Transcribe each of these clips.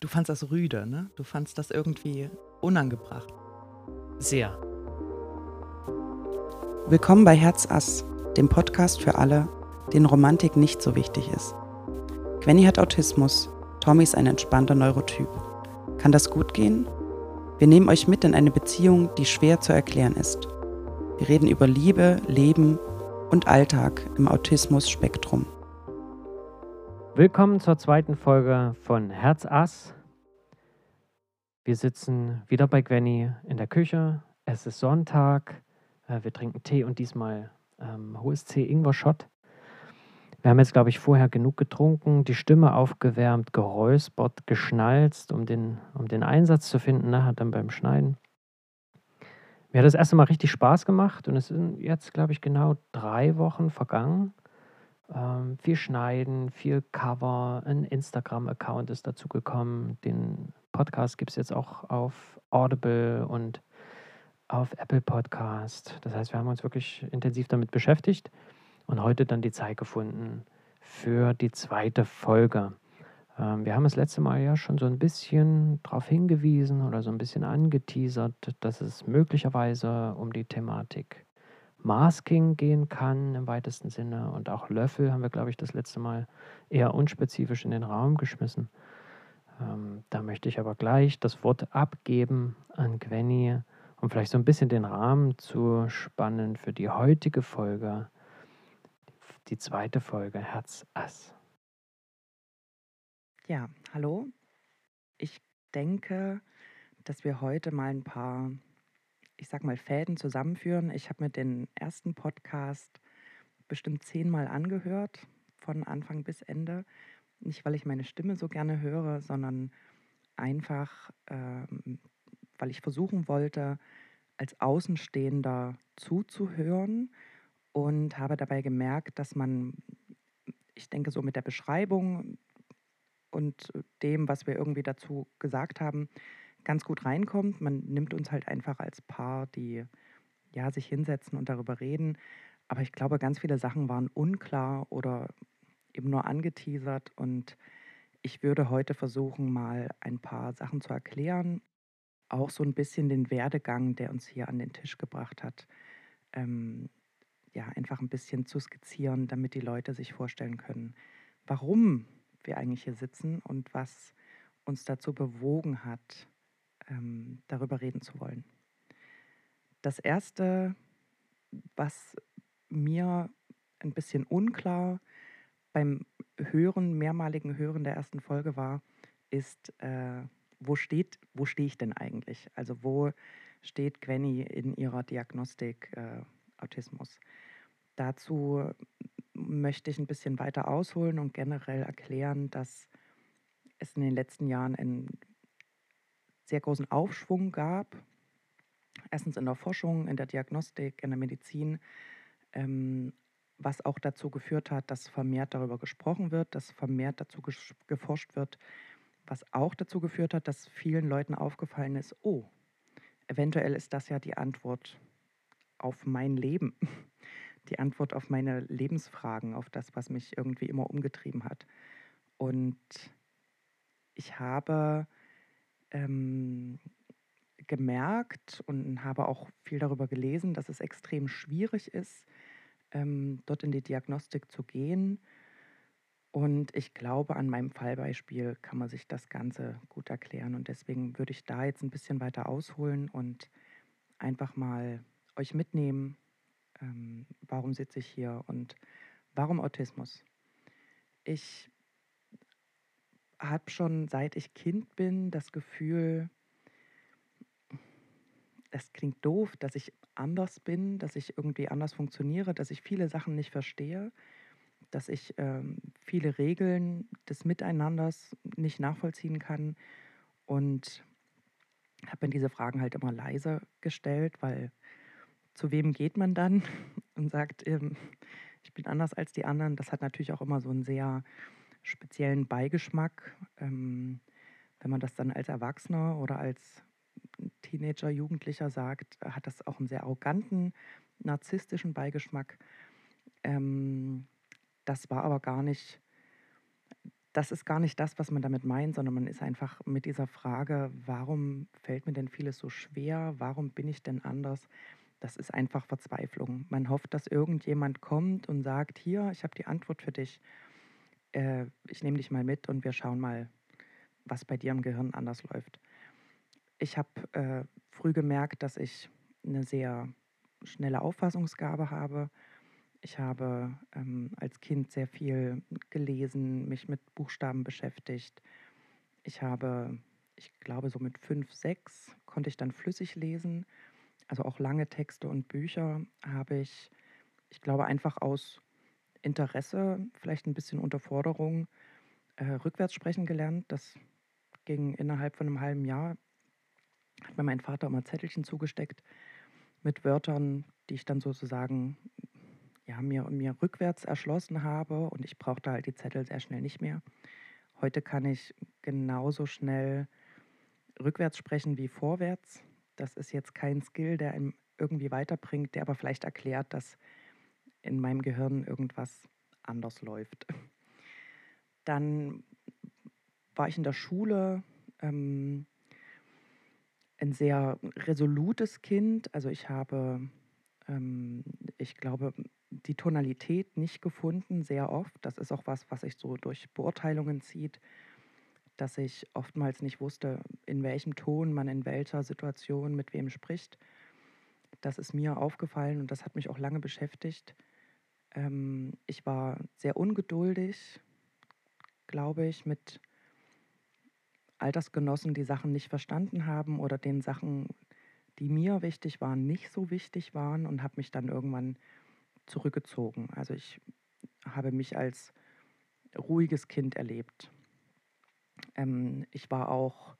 du fandst das rüde, ne? Du fandst das irgendwie unangebracht. Sehr. Willkommen bei Herz Ass, dem Podcast für alle, denen Romantik nicht so wichtig ist. Gwenny hat Autismus, Tommy ist ein entspannter Neurotyp. Kann das gut gehen? Wir nehmen euch mit in eine Beziehung, die schwer zu erklären ist. Wir reden über Liebe, Leben und Alltag im Autismus-Spektrum. Willkommen zur zweiten Folge von Herz Ass. Wir sitzen wieder bei Gwenny in der Küche. Es ist Sonntag. Äh, wir trinken Tee und diesmal ähm, hohes C Ingwer-Shot. Wir haben jetzt, glaube ich, vorher genug getrunken, die Stimme aufgewärmt, geräuspert, geschnalzt, um den, um den Einsatz zu finden, nachher dann beim Schneiden. Mir hat das erste Mal richtig Spaß gemacht und es sind jetzt, glaube ich, genau drei Wochen vergangen ähm, viel Schneiden, viel Cover, ein Instagram-Account ist dazu gekommen. Den Podcast gibt es jetzt auch auf Audible und auf Apple Podcast. Das heißt, wir haben uns wirklich intensiv damit beschäftigt und heute dann die Zeit gefunden für die zweite Folge. Ähm, wir haben das letzte Mal ja schon so ein bisschen darauf hingewiesen oder so ein bisschen angeteasert, dass es möglicherweise um die Thematik Masking gehen kann im weitesten Sinne. Und auch Löffel haben wir, glaube ich, das letzte Mal eher unspezifisch in den Raum geschmissen. Ähm, da möchte ich aber gleich das Wort abgeben an Gwenny, um vielleicht so ein bisschen den Rahmen zu spannen für die heutige Folge, die zweite Folge Herz Ass. Ja, hallo. Ich denke, dass wir heute mal ein paar ich sag mal, Fäden zusammenführen. Ich habe mir den ersten Podcast bestimmt zehnmal angehört, von Anfang bis Ende. Nicht, weil ich meine Stimme so gerne höre, sondern einfach, ähm, weil ich versuchen wollte, als Außenstehender zuzuhören und habe dabei gemerkt, dass man, ich denke, so mit der Beschreibung und dem, was wir irgendwie dazu gesagt haben, ganz gut reinkommt. Man nimmt uns halt einfach als Paar, die ja sich hinsetzen und darüber reden. Aber ich glaube, ganz viele Sachen waren unklar oder eben nur angeteasert. Und ich würde heute versuchen, mal ein paar Sachen zu erklären. Auch so ein bisschen den Werdegang, der uns hier an den Tisch gebracht hat. Ähm, ja, einfach ein bisschen zu skizzieren, damit die Leute sich vorstellen können, warum wir eigentlich hier sitzen und was uns dazu bewogen hat, ähm, darüber reden zu wollen. Das Erste, was mir ein bisschen unklar beim Hören, mehrmaligen Hören der ersten Folge war, ist, äh, wo steht, wo stehe ich denn eigentlich? Also wo steht Gwenny in ihrer Diagnostik äh, Autismus? Dazu möchte ich ein bisschen weiter ausholen und generell erklären, dass es in den letzten Jahren ein sehr großen Aufschwung gab. Erstens in der Forschung, in der Diagnostik, in der Medizin, ähm, was auch dazu geführt hat, dass vermehrt darüber gesprochen wird, dass vermehrt dazu geforscht wird, was auch dazu geführt hat, dass vielen Leuten aufgefallen ist, oh, eventuell ist das ja die Antwort auf mein Leben, die Antwort auf meine Lebensfragen, auf das, was mich irgendwie immer umgetrieben hat. Und ich habe ähm, gemerkt und habe auch viel darüber gelesen, dass es extrem schwierig ist, ähm, dort in die Diagnostik zu gehen. Und ich glaube, an meinem Fallbeispiel kann man sich das Ganze gut erklären. Und deswegen würde ich da jetzt ein bisschen weiter ausholen und einfach mal euch mitnehmen, ähm, warum sitze ich hier und warum Autismus. Ich habe schon seit ich Kind bin das Gefühl, es klingt doof, dass ich anders bin, dass ich irgendwie anders funktioniere, dass ich viele Sachen nicht verstehe, dass ich ähm, viele Regeln des Miteinanders nicht nachvollziehen kann und habe mir diese Fragen halt immer leise gestellt, weil zu wem geht man dann und sagt, ähm, ich bin anders als die anderen. Das hat natürlich auch immer so einen sehr speziellen Beigeschmack. Ähm, wenn man das dann als Erwachsener oder als Teenager, Jugendlicher sagt, hat das auch einen sehr arroganten, narzisstischen Beigeschmack. Ähm, das war aber gar nicht das ist gar nicht das, was man damit meint, sondern man ist einfach mit dieser Frage, warum fällt mir denn vieles so schwer? Warum bin ich denn anders? Das ist einfach Verzweiflung. Man hofft, dass irgendjemand kommt und sagt, hier, ich habe die Antwort für dich. Äh, ich nehme dich mal mit und wir schauen mal, was bei dir im Gehirn anders läuft. Ich habe äh, früh gemerkt, dass ich eine sehr schnelle Auffassungsgabe habe. Ich habe ähm, als Kind sehr viel gelesen, mich mit Buchstaben beschäftigt. Ich habe, ich glaube, so mit fünf, sechs konnte ich dann flüssig lesen. Also auch lange Texte und Bücher habe ich, ich glaube, einfach aus Interesse, vielleicht ein bisschen Unterforderung, äh, rückwärts sprechen gelernt. Das ging innerhalb von einem halben Jahr. Hat mir mein Vater immer Zettelchen zugesteckt mit Wörtern, die ich dann sozusagen ja, mir, mir rückwärts erschlossen habe und ich brauchte halt die Zettel sehr schnell nicht mehr. Heute kann ich genauso schnell rückwärts sprechen wie vorwärts. Das ist jetzt kein Skill, der einem irgendwie weiterbringt, der aber vielleicht erklärt, dass in meinem Gehirn irgendwas anders läuft. Dann war ich in der Schule ähm, ein sehr resolutes Kind. Also ich habe, ähm, ich glaube, die Tonalität nicht gefunden, sehr oft. Das ist auch was, was sich so durch Beurteilungen zieht, dass ich oftmals nicht wusste, in welchem Ton man in welcher Situation mit wem spricht. Das ist mir aufgefallen und das hat mich auch lange beschäftigt. Ähm, ich war sehr ungeduldig, glaube ich, mit Altersgenossen, die Sachen nicht verstanden haben oder den Sachen, die mir wichtig waren, nicht so wichtig waren und habe mich dann irgendwann zurückgezogen. Also ich habe mich als ruhiges Kind erlebt. Ähm, ich war auch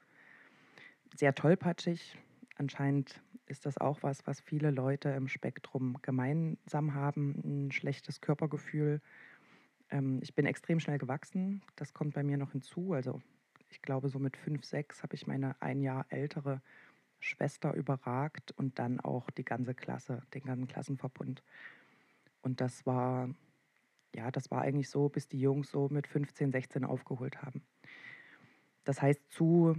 sehr tollpatschig. Anscheinend ist das auch was, was viele Leute im Spektrum gemeinsam haben, ein schlechtes Körpergefühl. Ähm, ich bin extrem schnell gewachsen, das kommt bei mir noch hinzu. Also ich glaube, so mit fünf, sechs habe ich meine ein Jahr ältere Schwester überragt und dann auch die ganze Klasse, den ganzen Klassenverbund. Und das war, ja, das war eigentlich so, bis die Jungs so mit 15, 16 aufgeholt haben. Das heißt, zu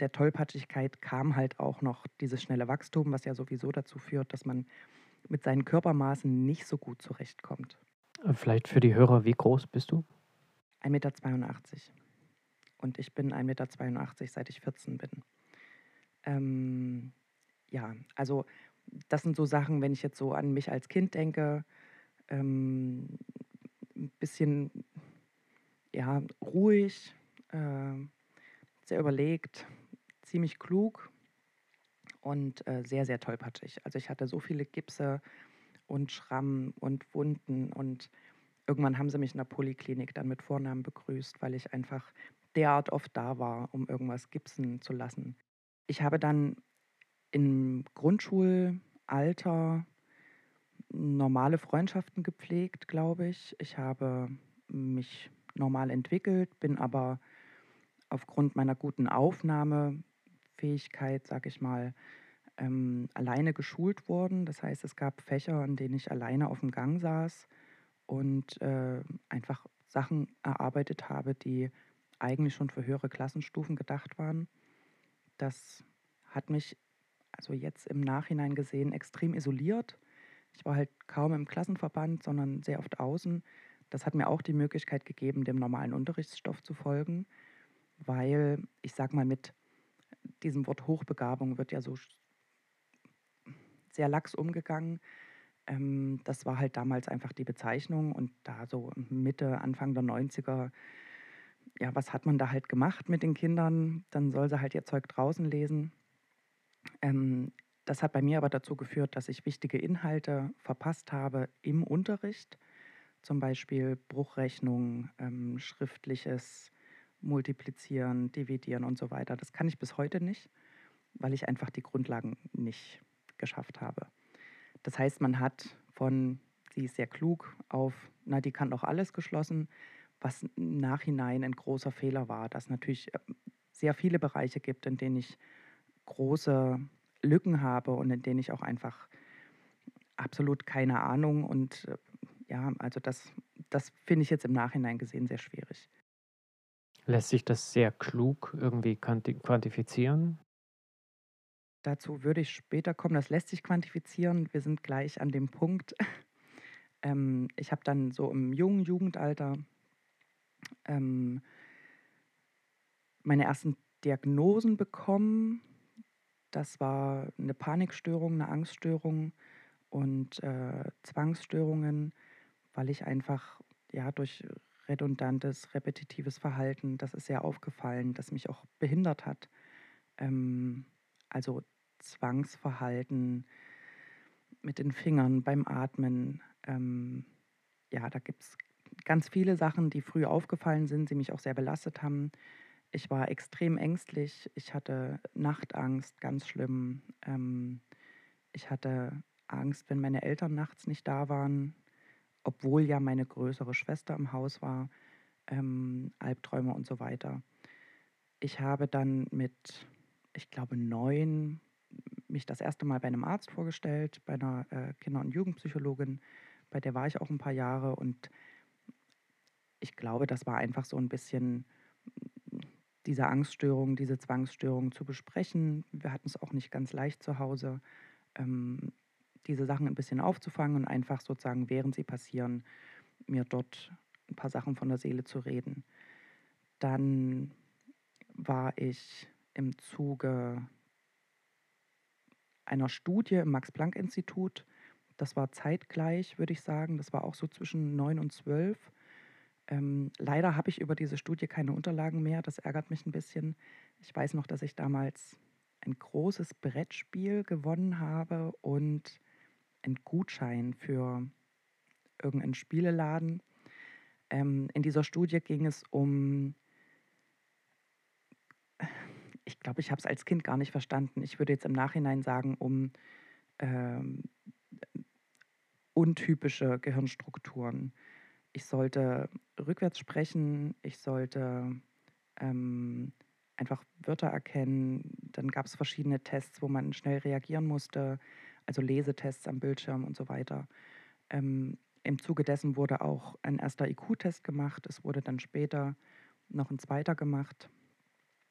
der Tollpatschigkeit kam halt auch noch dieses schnelle Wachstum, was ja sowieso dazu führt, dass man mit seinen Körpermaßen nicht so gut zurechtkommt. Vielleicht für die Hörer, wie groß bist du? 1,82 Meter. Und ich bin 1,82 Meter, seit ich 14 bin. Ähm, ja, also das sind so Sachen, wenn ich jetzt so an mich als Kind denke, ähm, ein bisschen ja, ruhig, äh, sehr überlegt, ziemlich klug und äh, sehr, sehr tollpatschig. Also ich hatte so viele Gipse und Schrammen und Wunden und irgendwann haben sie mich in der Poliklinik dann mit Vornamen begrüßt, weil ich einfach derart oft da war, um irgendwas gipsen zu lassen. Ich habe dann im Grundschulalter normale Freundschaften gepflegt, glaube ich. Ich habe mich normal entwickelt, bin aber aufgrund meiner guten Aufnahmefähigkeit, sage ich mal, ähm, alleine geschult worden. Das heißt, es gab Fächer, in denen ich alleine auf dem Gang saß und äh, einfach Sachen erarbeitet habe, die eigentlich schon für höhere Klassenstufen gedacht waren. Das hat mich also jetzt im Nachhinein gesehen extrem isoliert. Ich war halt kaum im Klassenverband, sondern sehr oft außen. Das hat mir auch die Möglichkeit gegeben, dem normalen Unterrichtsstoff zu folgen, weil ich sag mal, mit diesem Wort Hochbegabung wird ja so sehr lax umgegangen. Ähm, das war halt damals einfach die Bezeichnung und da so Mitte, Anfang der 90er, ja, was hat man da halt gemacht mit den Kindern? Dann soll sie halt ihr Zeug draußen lesen. Ähm, das hat bei mir aber dazu geführt, dass ich wichtige Inhalte verpasst habe im Unterricht, zum Beispiel Bruchrechnung, ähm, schriftliches Multiplizieren, Dividieren und so weiter. Das kann ich bis heute nicht, weil ich einfach die Grundlagen nicht geschafft habe. Das heißt, man hat von, sie ist sehr klug, auf, na, die kann doch alles geschlossen, was im Nachhinein ein großer Fehler war, dass natürlich äh, sehr viele Bereiche gibt, in denen ich große Lücken habe und in denen ich auch einfach absolut keine Ahnung und äh, ja, also das, das finde ich jetzt im Nachhinein gesehen sehr schwierig. Lässt sich das sehr klug irgendwie quantifizieren? Dazu würde ich später kommen. Das lässt sich quantifizieren. Wir sind gleich an dem Punkt. ähm, ich habe dann so im jungen Jugendalter ähm, meine ersten Diagnosen bekommen. Das war eine Panikstörung, eine Angststörung und äh, Zwangsstörungen, weil ich einfach ja durch redundantes, repetitives Verhalten, das ist sehr aufgefallen, das mich auch behindert hat. Ähm, also Zwangsverhalten mit den Fingern beim Atmen. Ähm, ja, da gibt es ganz viele Sachen, die früh aufgefallen sind, die mich auch sehr belastet haben. Ich war extrem ängstlich. Ich hatte Nachtangst, ganz schlimm. Ähm, ich hatte Angst, wenn meine Eltern nachts nicht da waren, obwohl ja meine größere Schwester im Haus war. Ähm, Albträume und so weiter. Ich habe dann mit, ich glaube, neun mich das erste Mal bei einem Arzt vorgestellt, bei einer äh, Kinder- und Jugendpsychologin. Bei der war ich auch ein paar Jahre und ich glaube, das war einfach so ein bisschen diese Angststörung, diese Zwangsstörung zu besprechen. Wir hatten es auch nicht ganz leicht zu Hause, ähm, diese Sachen ein bisschen aufzufangen und einfach sozusagen, während sie passieren, mir dort ein paar Sachen von der Seele zu reden. Dann war ich im Zuge einer Studie im Max-Planck-Institut. Das war zeitgleich, würde ich sagen. Das war auch so zwischen neun und zwölf. Ähm, leider habe ich über diese Studie keine Unterlagen mehr. Das ärgert mich ein bisschen. Ich weiß noch, dass ich damals ein großes Brettspiel gewonnen habe und einen Gutschein für irgendeinen Spieleladen. Ähm, in dieser Studie ging es um, ich glaube, ich habe es als Kind gar nicht verstanden. Ich würde jetzt im Nachhinein sagen, um ähm, untypische Gehirnstrukturen ich sollte rückwärts sprechen, ich sollte ähm, einfach Wörter erkennen. Dann gab es verschiedene Tests, wo man schnell reagieren musste, also Lesetests am Bildschirm und so weiter. Ähm, Im Zuge dessen wurde auch ein erster IQ-Test gemacht. Es wurde dann später noch ein zweiter gemacht.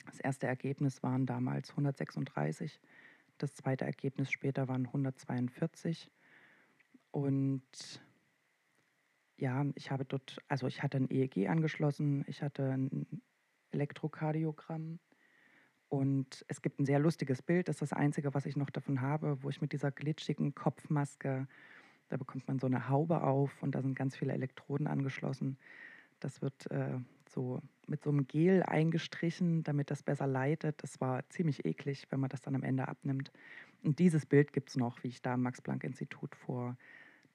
Das erste Ergebnis waren damals 136. Das zweite Ergebnis später waren 142. Und ja, ich habe dort, also ich hatte ein EEG angeschlossen, ich hatte ein Elektrokardiogramm und es gibt ein sehr lustiges Bild, das ist das einzige, was ich noch davon habe, wo ich mit dieser glitschigen Kopfmaske, da bekommt man so eine Haube auf und da sind ganz viele Elektroden angeschlossen. Das wird äh, so mit so einem Gel eingestrichen, damit das besser leitet. Das war ziemlich eklig, wenn man das dann am Ende abnimmt. Und dieses Bild gibt es noch, wie ich da im Max-Planck-Institut vor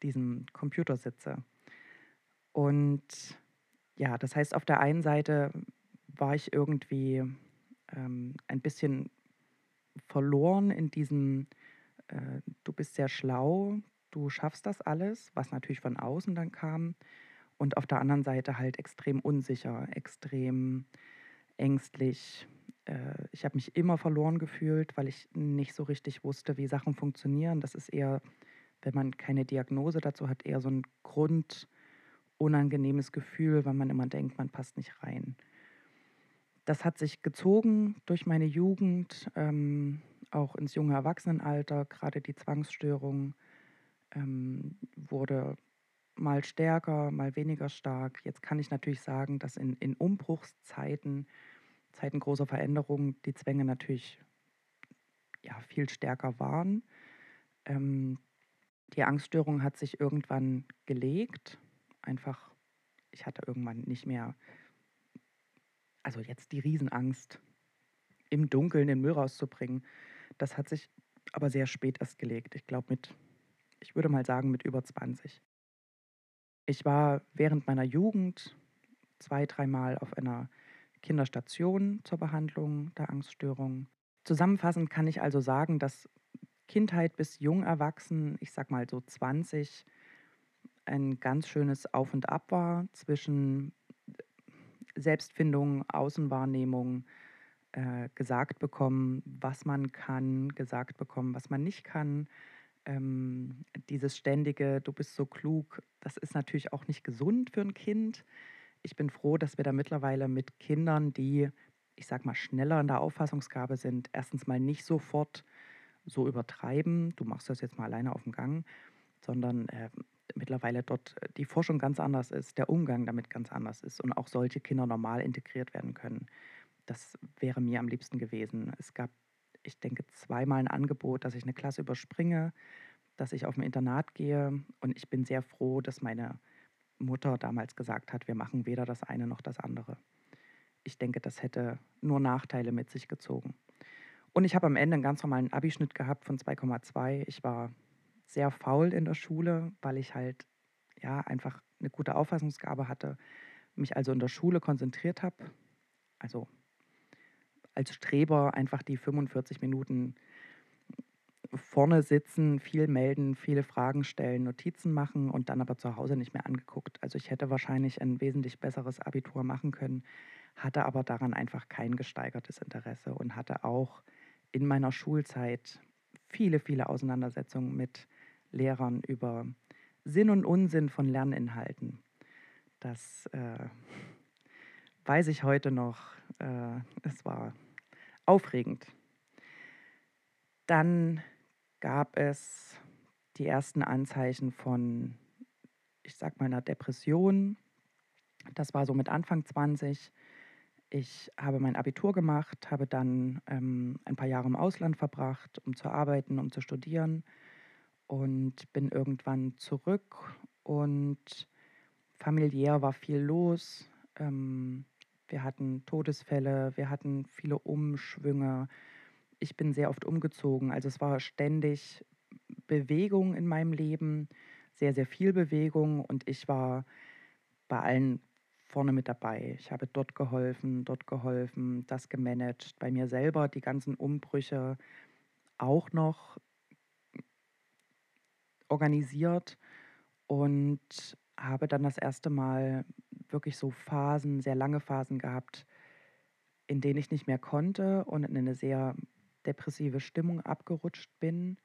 diesem Computer sitze. Und ja, das heißt, auf der einen Seite war ich irgendwie ähm, ein bisschen verloren in diesem, äh, du bist sehr schlau, du schaffst das alles, was natürlich von außen dann kam. Und auf der anderen Seite halt extrem unsicher, extrem ängstlich. Äh, ich habe mich immer verloren gefühlt, weil ich nicht so richtig wusste, wie Sachen funktionieren. Das ist eher, wenn man keine Diagnose dazu hat, eher so ein Grund unangenehmes Gefühl, weil man immer denkt, man passt nicht rein. Das hat sich gezogen durch meine Jugend, ähm, auch ins junge Erwachsenenalter. Gerade die Zwangsstörung ähm, wurde mal stärker, mal weniger stark. Jetzt kann ich natürlich sagen, dass in, in Umbruchszeiten, Zeiten großer Veränderungen, die Zwänge natürlich ja, viel stärker waren. Ähm, die Angststörung hat sich irgendwann gelegt einfach, ich hatte irgendwann nicht mehr, also jetzt die Riesenangst, im Dunkeln den Müll rauszubringen. Das hat sich aber sehr spät erst gelegt. Ich glaube mit, ich würde mal sagen, mit über 20. Ich war während meiner Jugend zwei, dreimal auf einer Kinderstation zur Behandlung der Angststörung. Zusammenfassend kann ich also sagen, dass Kindheit bis jung erwachsen, ich sag mal so 20, ein ganz schönes Auf und Ab war zwischen Selbstfindung, Außenwahrnehmung, äh, gesagt bekommen, was man kann, gesagt bekommen, was man nicht kann. Ähm, dieses ständige, du bist so klug, das ist natürlich auch nicht gesund für ein Kind. ich bin froh, dass wir da mittlerweile mit Kindern, die, ich sag mal, schneller in der Auffassungsgabe sind, erstens mal nicht sofort so übertreiben, du machst das jetzt mal alleine auf dem Gang, sondern äh, mittlerweile dort die Forschung ganz anders ist, der Umgang damit ganz anders ist und auch solche Kinder normal integriert werden können. Das wäre mir am liebsten gewesen. Es gab, ich denke, zweimal ein Angebot, dass ich eine Klasse überspringe, dass ich auf ein Internat gehe und ich bin sehr froh, dass meine Mutter damals gesagt hat, wir machen weder das eine noch das andere. Ich denke, das hätte nur Nachteile mit sich gezogen. Und ich habe am Ende einen ganz normalen Abischnitt gehabt von 2,2. Ich war sehr faul in der Schule, weil ich halt ja einfach eine gute Auffassungsgabe hatte, mich also in der Schule konzentriert habe. Also als Streber einfach die 45 Minuten vorne sitzen, viel melden, viele Fragen stellen, Notizen machen und dann aber zu Hause nicht mehr angeguckt. Also ich hätte wahrscheinlich ein wesentlich besseres Abitur machen können, hatte aber daran einfach kein gesteigertes Interesse und hatte auch in meiner Schulzeit viele, viele Auseinandersetzungen mit Lehrern über Sinn und Unsinn von Lerninhalten. Das äh, weiß ich heute noch. Äh, es war aufregend. Dann gab es die ersten Anzeichen von, ich sag mal, einer Depression. Das war so mit Anfang 20. Ich habe mein Abitur gemacht, habe dann ähm, ein paar Jahre im Ausland verbracht, um zu arbeiten, um zu studieren und bin irgendwann zurück und familiär war viel los. Ähm, wir hatten Todesfälle, wir hatten viele Umschwünge. Ich bin sehr oft umgezogen. Also es war ständig Bewegung in meinem Leben, sehr, sehr viel Bewegung und ich war bei allen vorne mit dabei. Ich habe dort geholfen, dort geholfen, das gemanagt, bei mir selber die ganzen Umbrüche auch noch organisiert und habe dann das erste Mal wirklich so Phasen, sehr lange Phasen gehabt, in denen ich nicht mehr konnte und in eine sehr depressive Stimmung abgerutscht bin.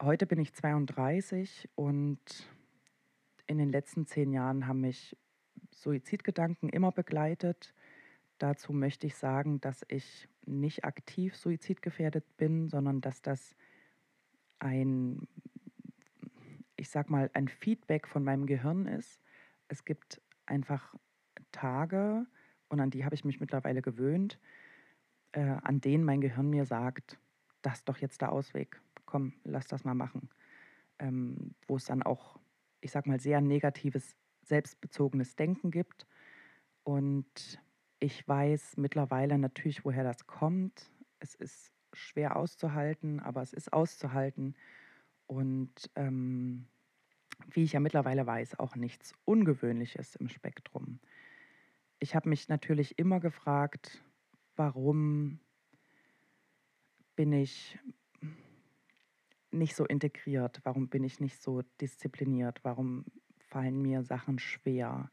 Heute bin ich 32 und in den letzten zehn Jahren haben mich Suizidgedanken immer begleitet. Dazu möchte ich sagen, dass ich nicht aktiv suizidgefährdet bin, sondern dass das ein, ich sag mal, ein Feedback von meinem Gehirn ist. Es gibt einfach Tage, und an die habe ich mich mittlerweile gewöhnt, äh, an denen mein Gehirn mir sagt, das ist doch jetzt der Ausweg. Komm, lass das mal machen. Ähm, wo es dann auch, ich sag mal, sehr negatives, selbstbezogenes Denken gibt. Und ich weiß mittlerweile natürlich, woher das kommt. Es ist schwer auszuhalten, aber es ist auszuhalten. Und ähm, wie ich ja mittlerweile weiß, auch nichts Ungewöhnliches im Spektrum. Ich habe mich natürlich immer gefragt, warum bin ich nicht so integriert, warum bin ich nicht so diszipliniert, warum fallen mir Sachen schwer,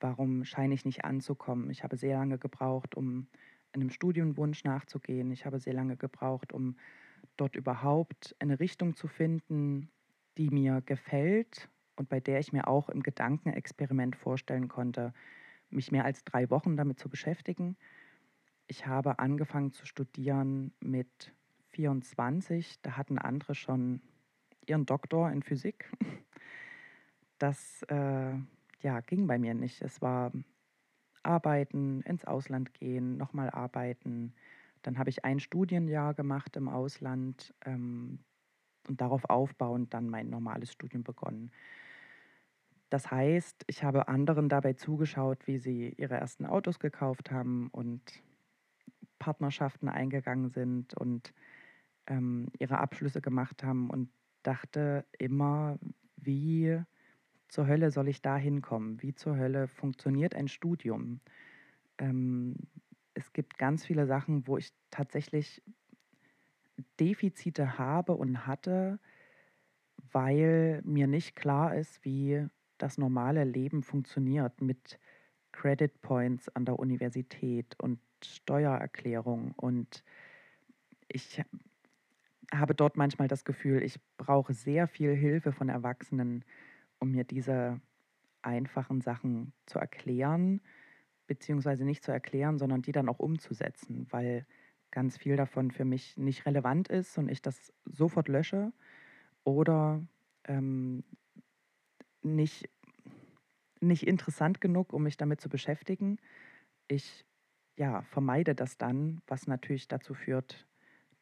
warum scheine ich nicht anzukommen. Ich habe sehr lange gebraucht, um einem Studienwunsch nachzugehen. Ich habe sehr lange gebraucht, um dort überhaupt eine Richtung zu finden, die mir gefällt und bei der ich mir auch im Gedankenexperiment vorstellen konnte, mich mehr als drei Wochen damit zu beschäftigen. Ich habe angefangen zu studieren mit 24. Da hatten andere schon ihren Doktor in Physik. Das äh, ja, ging bei mir nicht. Es war arbeiten, ins Ausland gehen, nochmal arbeiten. Dann habe ich ein Studienjahr gemacht im Ausland ähm, und darauf aufbauend dann mein normales Studium begonnen. Das heißt, ich habe anderen dabei zugeschaut, wie sie ihre ersten Autos gekauft haben und Partnerschaften eingegangen sind und ähm, ihre Abschlüsse gemacht haben und dachte immer, wie zur Hölle soll ich da hinkommen? Wie zur Hölle funktioniert ein Studium? Ähm, es gibt ganz viele Sachen, wo ich tatsächlich Defizite habe und hatte, weil mir nicht klar ist, wie das normale Leben funktioniert mit Credit Points an der Universität und Steuererklärung. Und ich habe dort manchmal das Gefühl, ich brauche sehr viel Hilfe von Erwachsenen, um mir diese einfachen Sachen zu erklären, beziehungsweise nicht zu erklären, sondern die dann auch umzusetzen, weil ganz viel davon für mich nicht relevant ist und ich das sofort lösche oder ähm, nicht, nicht interessant genug, um mich damit zu beschäftigen. Ich ja, vermeide das dann, was natürlich dazu führt,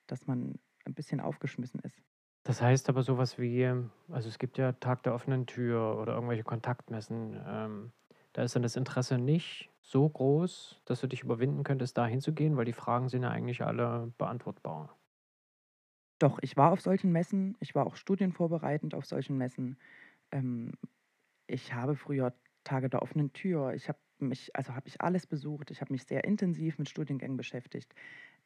dass man ein bisschen aufgeschmissen ist. Das heißt aber sowas wie, also es gibt ja Tag der offenen Tür oder irgendwelche Kontaktmessen. Ähm, da ist dann das Interesse nicht so groß, dass du dich überwinden könntest, da hinzugehen, weil die Fragen sind ja eigentlich alle beantwortbar. Doch, ich war auf solchen Messen, ich war auch studienvorbereitend auf solchen Messen. Ähm, ich habe früher Tage der offenen Tür, ich habe mich, also habe ich alles besucht, ich habe mich sehr intensiv mit Studiengängen beschäftigt.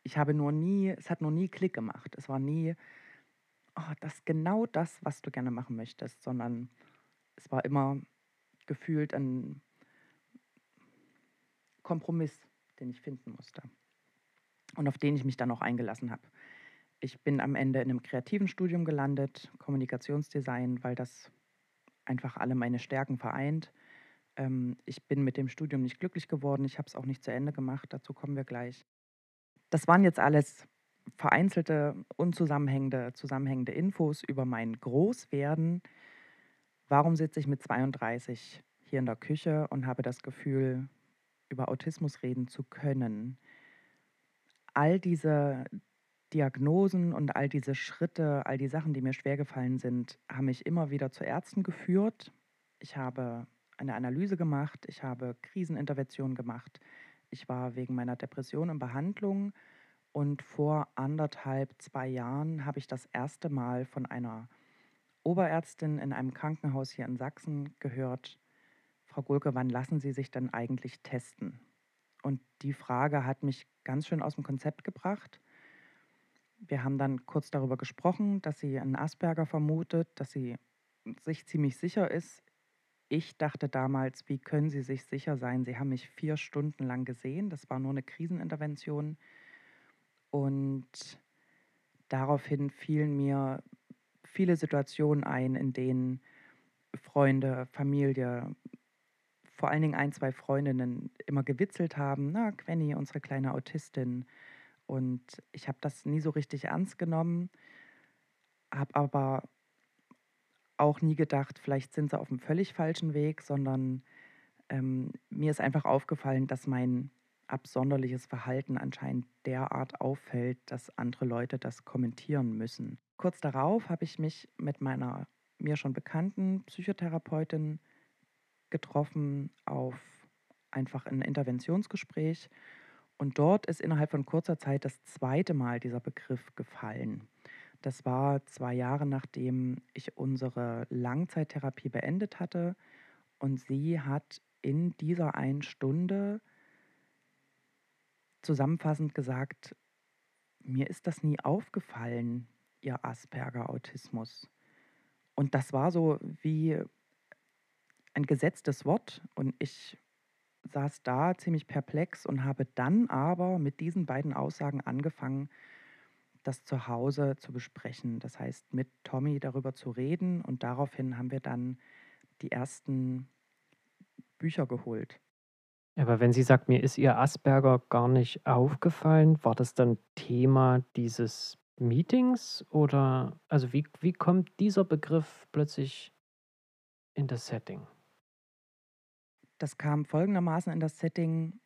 Ich habe nur nie, es hat nur nie Klick gemacht. Es war nie, oh, das ist genau das, was du gerne machen möchtest, sondern es war immer gefühlt ein Kompromiss, den ich finden musste und auf den ich mich dann auch eingelassen habe. Ich bin am Ende in einem kreativen Studium gelandet, Kommunikationsdesign, weil das einfach alle meine Stärken vereint. Ähm, ich bin mit dem Studium nicht glücklich geworden, ich habe es auch nicht zu Ende gemacht, dazu kommen wir gleich. Das waren jetzt alles vereinzelte, unzusammenhängende, zusammenhängende Infos über mein Großwerden. Warum sitze ich mit 32 hier in der Küche und habe das Gefühl, über Autismus reden zu können? All diese Diagnosen und all diese Schritte, all die Sachen, die mir schwergefallen sind, haben mich immer wieder zu Ärzten geführt. Ich habe eine Analyse gemacht, ich habe Kriseninterventionen gemacht, ich war wegen meiner Depression in Behandlung und vor anderthalb, zwei Jahren habe ich das erste Mal von einer Oberärztin in einem Krankenhaus hier in Sachsen gehört, Frau Gulke, wann lassen Sie sich denn eigentlich testen? Und die Frage hat mich ganz schön aus dem Konzept gebracht. Wir haben dann kurz darüber gesprochen, dass sie einen Asperger vermutet, dass sie sich ziemlich sicher ist. Ich dachte damals, wie können Sie sich sicher sein? Sie haben mich vier Stunden lang gesehen. Das war nur eine Krisenintervention. Und daraufhin fielen mir viele Situationen ein, in denen Freunde, Familie, vor allen Dingen ein, zwei Freundinnen immer gewitzelt haben, na, Quenny, unsere kleine Autistin. Und ich habe das nie so richtig ernst genommen, habe aber auch nie gedacht, vielleicht sind sie auf einem völlig falschen Weg, sondern ähm, mir ist einfach aufgefallen, dass mein absonderliches Verhalten anscheinend derart auffällt, dass andere Leute das kommentieren müssen. Kurz darauf habe ich mich mit meiner mir schon bekannten Psychotherapeutin getroffen auf einfach ein Interventionsgespräch. Und dort ist innerhalb von kurzer Zeit das zweite Mal dieser Begriff gefallen. Das war zwei Jahre nachdem ich unsere Langzeittherapie beendet hatte. Und sie hat in dieser einen Stunde zusammenfassend gesagt, mir ist das nie aufgefallen, ihr Asperger-Autismus. Und das war so wie ein gesetztes Wort und ich saß da ziemlich perplex und habe dann aber mit diesen beiden Aussagen angefangen, das zu Hause zu besprechen. Das heißt, mit Tommy darüber zu reden und daraufhin haben wir dann die ersten Bücher geholt. Aber wenn sie sagt, mir ist ihr Asperger gar nicht aufgefallen, war das dann Thema dieses Meetings oder also wie, wie kommt dieser Begriff plötzlich in das Setting? Das kam folgendermaßen in das Setting.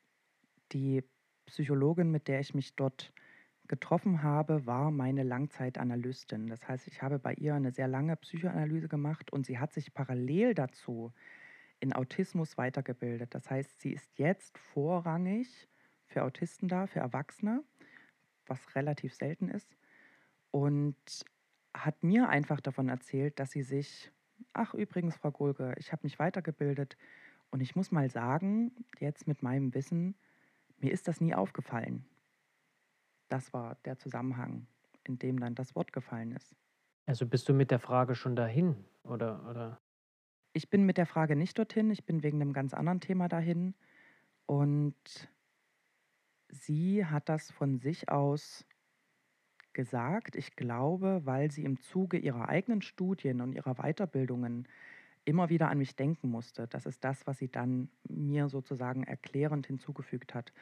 Die Psychologin, mit der ich mich dort getroffen habe, war meine Langzeitanalystin. Das heißt, ich habe bei ihr eine sehr lange Psychoanalyse gemacht und sie hat sich parallel dazu in Autismus weitergebildet. Das heißt, sie ist jetzt vorrangig für Autisten da, für Erwachsene, was relativ selten ist. Und hat mir einfach davon erzählt, dass sie sich, ach übrigens, Frau Gulke, ich habe mich weitergebildet und ich muss mal sagen, jetzt mit meinem Wissen, mir ist das nie aufgefallen. Das war der Zusammenhang, in dem dann das Wort gefallen ist. Also bist du mit der Frage schon dahin, oder? oder? Ich bin mit der Frage nicht dorthin, ich bin wegen einem ganz anderen Thema dahin. Und sie hat das von sich aus gesagt, ich glaube, weil sie im Zuge ihrer eigenen Studien und ihrer Weiterbildungen immer wieder an mich denken musste. Das ist das, was sie dann mir sozusagen erklärend hinzugefügt hat.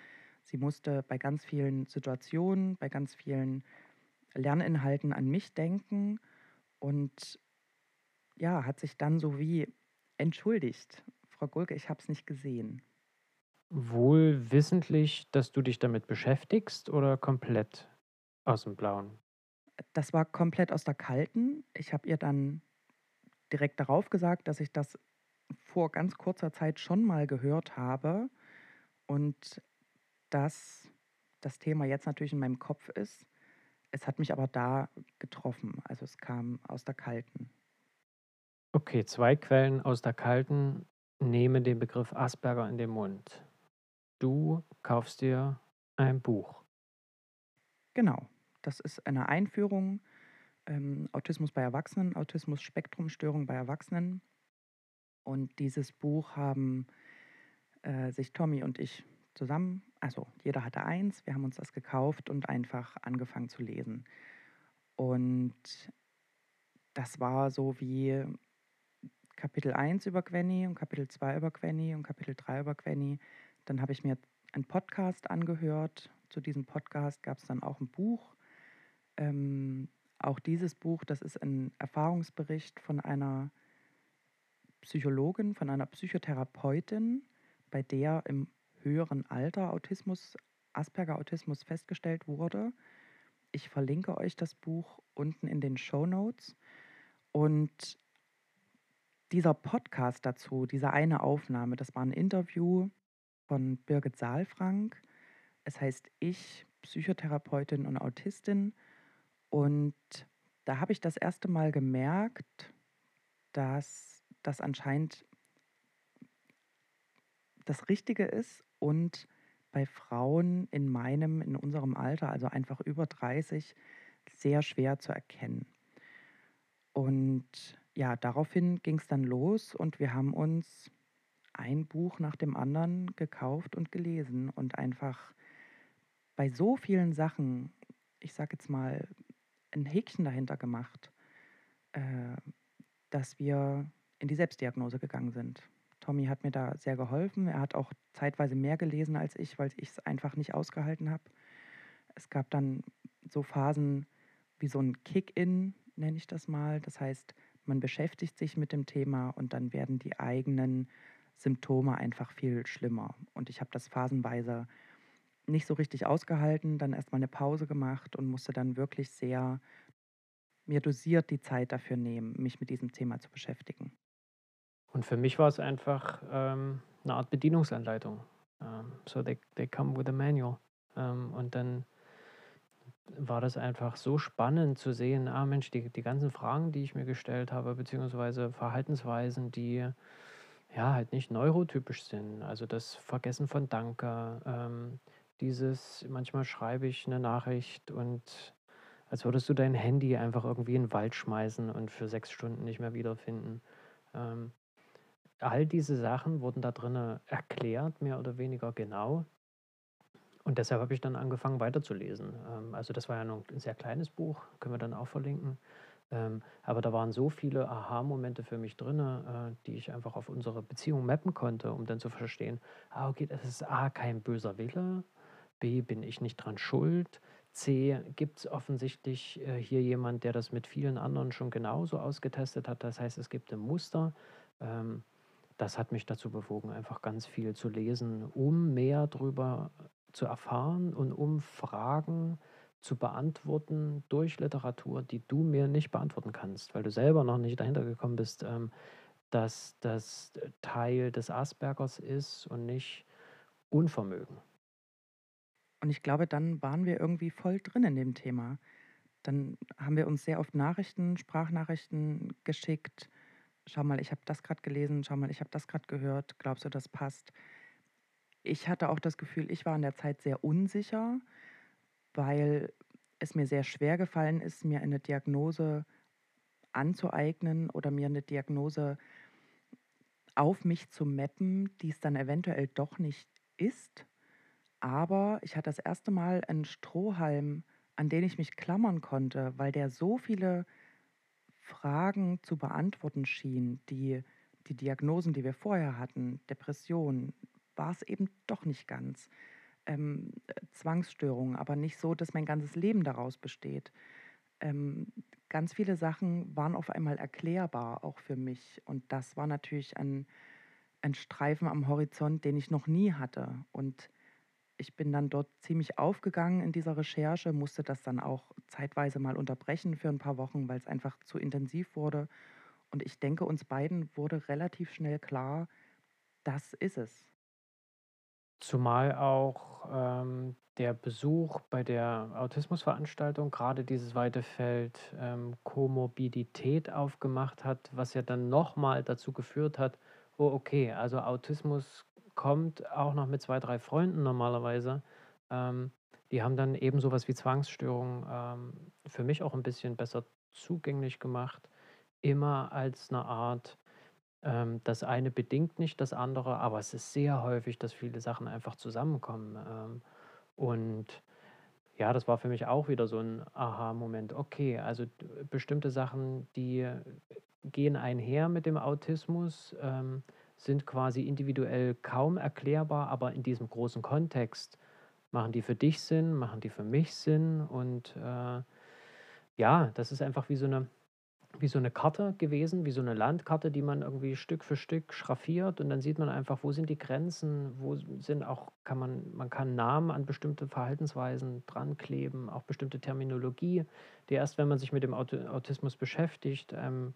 Sie musste bei ganz vielen Situationen, bei ganz vielen Lerninhalten an mich denken und ja, hat sich dann so wie entschuldigt. Frau Gulke, ich habe es nicht gesehen. Wohl wissentlich, dass du dich damit beschäftigst oder komplett aus dem Blauen? Das war komplett aus der Kalten. Ich habe ihr dann direkt darauf gesagt, dass ich das vor ganz kurzer Zeit schon mal gehört habe und dass das Thema jetzt natürlich in meinem Kopf ist. Es hat mich aber da getroffen. Also es kam aus der Kalten. Okay, zwei Quellen aus der Kalten nehmen den Begriff Asperger in den Mund. Du kaufst dir ein Buch. Genau, das ist eine Einführung. Ähm, Autismus bei Erwachsenen, Autismus-Spektrumstörung bei Erwachsenen. Und dieses Buch haben äh, sich Tommy und ich zusammen, also jeder hatte eins, wir haben uns das gekauft und einfach angefangen zu lesen. Und das war so wie Kapitel 1 über Gwenny und Kapitel 2 über Gwenny und Kapitel 3 über Gwenny. Dann habe ich mir einen Podcast angehört. Zu diesem Podcast gab es dann auch ein Buch. Ähm, auch dieses Buch, das ist ein Erfahrungsbericht von einer Psychologin, von einer Psychotherapeutin, bei der im höheren Alter Autismus, Asperger-Autismus festgestellt wurde. Ich verlinke euch das Buch unten in den Show Notes. Und dieser Podcast dazu, diese eine Aufnahme, das war ein Interview von Birgit Saalfrank. Es heißt Ich, Psychotherapeutin und Autistin. Und da habe ich das erste Mal gemerkt, dass das anscheinend das Richtige ist und bei Frauen in meinem, in unserem Alter, also einfach über 30, sehr schwer zu erkennen. Und ja, daraufhin ging es dann los und wir haben uns ein Buch nach dem anderen gekauft und gelesen und einfach bei so vielen Sachen, ich sage jetzt mal, ein Häkchen dahinter gemacht, äh, dass wir in die Selbstdiagnose gegangen sind. Tommy hat mir da sehr geholfen. Er hat auch zeitweise mehr gelesen als ich, weil ich es einfach nicht ausgehalten habe. Es gab dann so Phasen wie so ein Kick-in, nenne ich das mal. Das heißt, man beschäftigt sich mit dem Thema und dann werden die eigenen Symptome einfach viel schlimmer. Und ich habe das phasenweise nicht so richtig ausgehalten, dann erstmal eine Pause gemacht und musste dann wirklich sehr mir dosiert die Zeit dafür nehmen, mich mit diesem Thema zu beschäftigen. Und für mich war es einfach ähm, eine Art Bedienungsanleitung. Um, ähm, so they, they come with a manual. Um, ähm, und dann war das einfach so spannend zu sehen, ah Mensch, die, die ganzen Fragen, die ich mir gestellt habe, beziehungsweise Verhaltensweisen, die ja halt nicht neurotypisch sind. Also das Vergessen von Danke, ähm, dieses, manchmal schreibe ich eine Nachricht und als würdest du dein Handy einfach irgendwie in den Wald schmeißen und für sechs Stunden nicht mehr wiederfinden. Ähm, all diese Sachen wurden da drin erklärt, mehr oder weniger genau. Und deshalb habe ich dann angefangen weiterzulesen. Ähm, also das war ja noch ein sehr kleines Buch, können wir dann auch verlinken. Ähm, aber da waren so viele Aha-Momente für mich drin, äh, die ich einfach auf unsere Beziehung mappen konnte, um dann zu verstehen, ah, okay, das ist A, kein böser Wille, B, bin ich nicht dran schuld, C, gibt es offensichtlich äh, hier jemand, der das mit vielen anderen schon genauso ausgetestet hat. Das heißt, es gibt ein Muster. Ähm, das hat mich dazu bewogen, einfach ganz viel zu lesen, um mehr darüber zu erfahren und um Fragen zu beantworten durch Literatur, die du mir nicht beantworten kannst, weil du selber noch nicht dahinter gekommen bist, ähm, dass das Teil des Aspergers ist und nicht Unvermögen. Und ich glaube, dann waren wir irgendwie voll drin in dem Thema. Dann haben wir uns sehr oft Nachrichten, Sprachnachrichten geschickt. Schau mal, ich habe das gerade gelesen, schau mal, ich habe das gerade gehört. Glaubst du, das passt? Ich hatte auch das Gefühl, ich war in der Zeit sehr unsicher, weil es mir sehr schwer gefallen ist, mir eine Diagnose anzueignen oder mir eine Diagnose auf mich zu mappen, die es dann eventuell doch nicht ist. Aber ich hatte das erste Mal einen Strohhalm, an den ich mich klammern konnte, weil der so viele Fragen zu beantworten schien, die die Diagnosen, die wir vorher hatten, Depression, war es eben doch nicht ganz. Ähm, Zwangsstörungen, aber nicht so, dass mein ganzes Leben daraus besteht. Ähm, ganz viele Sachen waren auf einmal erklärbar, auch für mich. Und das war natürlich ein, ein Streifen am Horizont, den ich noch nie hatte. Und ich bin dann dort ziemlich aufgegangen in dieser Recherche, musste das dann auch zeitweise mal unterbrechen für ein paar Wochen, weil es einfach zu intensiv wurde. Und ich denke, uns beiden wurde relativ schnell klar, das ist es. Zumal auch ähm, der Besuch bei der Autismusveranstaltung gerade dieses weite Feld ähm, Komorbidität aufgemacht hat, was ja dann nochmal dazu geführt hat, oh okay, also Autismus kommt auch noch mit zwei, drei Freunden normalerweise. Ähm, die haben dann eben sowas wie Zwangsstörungen ähm, für mich auch ein bisschen besser zugänglich gemacht. Immer als eine Art, ähm, das eine bedingt nicht das andere, aber es ist sehr häufig, dass viele Sachen einfach zusammenkommen. Ähm, und ja, das war für mich auch wieder so ein Aha-Moment. Okay, also bestimmte Sachen, die gehen einher mit dem Autismus. Ähm, sind quasi individuell kaum erklärbar, aber in diesem großen Kontext machen die für dich Sinn, machen die für mich Sinn und äh, ja, das ist einfach wie so eine wie so eine Karte gewesen, wie so eine Landkarte, die man irgendwie Stück für Stück schraffiert und dann sieht man einfach, wo sind die Grenzen, wo sind auch, kann man, man kann Namen an bestimmte Verhaltensweisen dran kleben, auch bestimmte Terminologie, die erst, wenn man sich mit dem Autismus beschäftigt, ähm,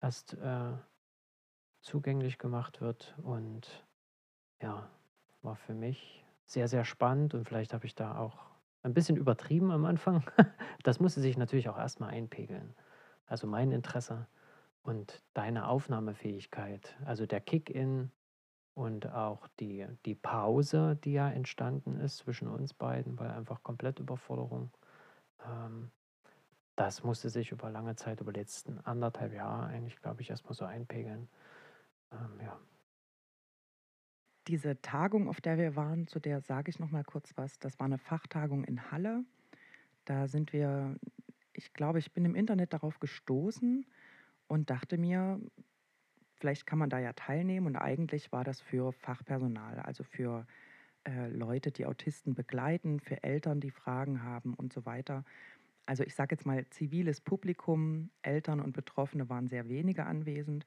erst äh, zugänglich gemacht wird. Und ja, war für mich sehr, sehr spannend und vielleicht habe ich da auch ein bisschen übertrieben am Anfang. Das musste sich natürlich auch erstmal einpegeln. Also mein Interesse und deine Aufnahmefähigkeit, also der Kick-in und auch die, die Pause, die ja entstanden ist zwischen uns beiden, weil einfach komplett Überforderung. Ähm, das musste sich über lange Zeit, über die letzten anderthalb Jahre eigentlich, glaube ich, erstmal so einpegeln. Ähm, ja. Diese Tagung, auf der wir waren, zu der sage ich noch mal kurz was. Das war eine Fachtagung in Halle. Da sind wir, ich glaube, ich bin im Internet darauf gestoßen und dachte mir, vielleicht kann man da ja teilnehmen. Und eigentlich war das für Fachpersonal, also für äh, Leute, die Autisten begleiten, für Eltern, die Fragen haben und so weiter. Also ich sage jetzt mal ziviles Publikum, Eltern und Betroffene waren sehr wenige anwesend.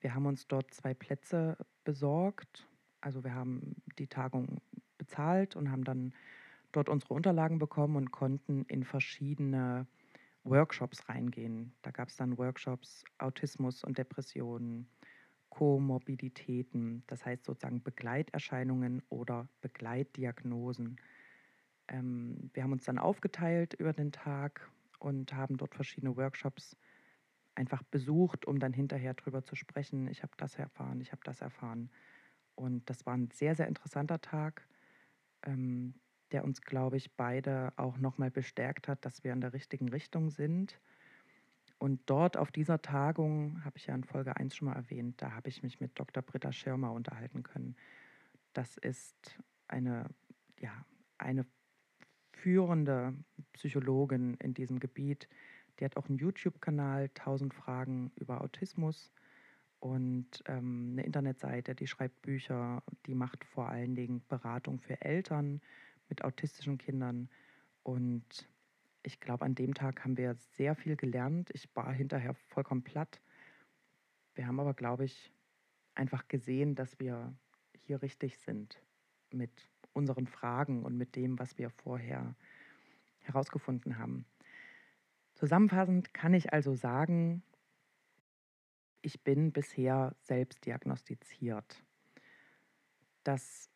Wir haben uns dort zwei Plätze besorgt. Also wir haben die Tagung bezahlt und haben dann dort unsere Unterlagen bekommen und konnten in verschiedene Workshops reingehen. Da gab es dann Workshops Autismus und Depressionen, Komorbiditäten, das heißt sozusagen Begleiterscheinungen oder Begleitdiagnosen. Ähm, wir haben uns dann aufgeteilt über den Tag und haben dort verschiedene Workshops einfach besucht, um dann hinterher drüber zu sprechen. Ich habe das erfahren, ich habe das erfahren. Und das war ein sehr, sehr interessanter Tag, ähm, der uns, glaube ich, beide auch nochmal bestärkt hat, dass wir in der richtigen Richtung sind. Und dort auf dieser Tagung, habe ich ja in Folge 1 schon mal erwähnt, da habe ich mich mit Dr. Britta Schirmer unterhalten können. Das ist eine, ja, eine führende Psychologin in diesem Gebiet, die hat auch einen YouTube-Kanal, 1000 Fragen über Autismus und ähm, eine Internetseite, die schreibt Bücher, die macht vor allen Dingen Beratung für Eltern mit autistischen Kindern. Und ich glaube, an dem Tag haben wir sehr viel gelernt. Ich war hinterher vollkommen platt. Wir haben aber, glaube ich, einfach gesehen, dass wir hier richtig sind mit unseren Fragen und mit dem, was wir vorher herausgefunden haben. Zusammenfassend kann ich also sagen, ich bin bisher selbst diagnostiziert. Das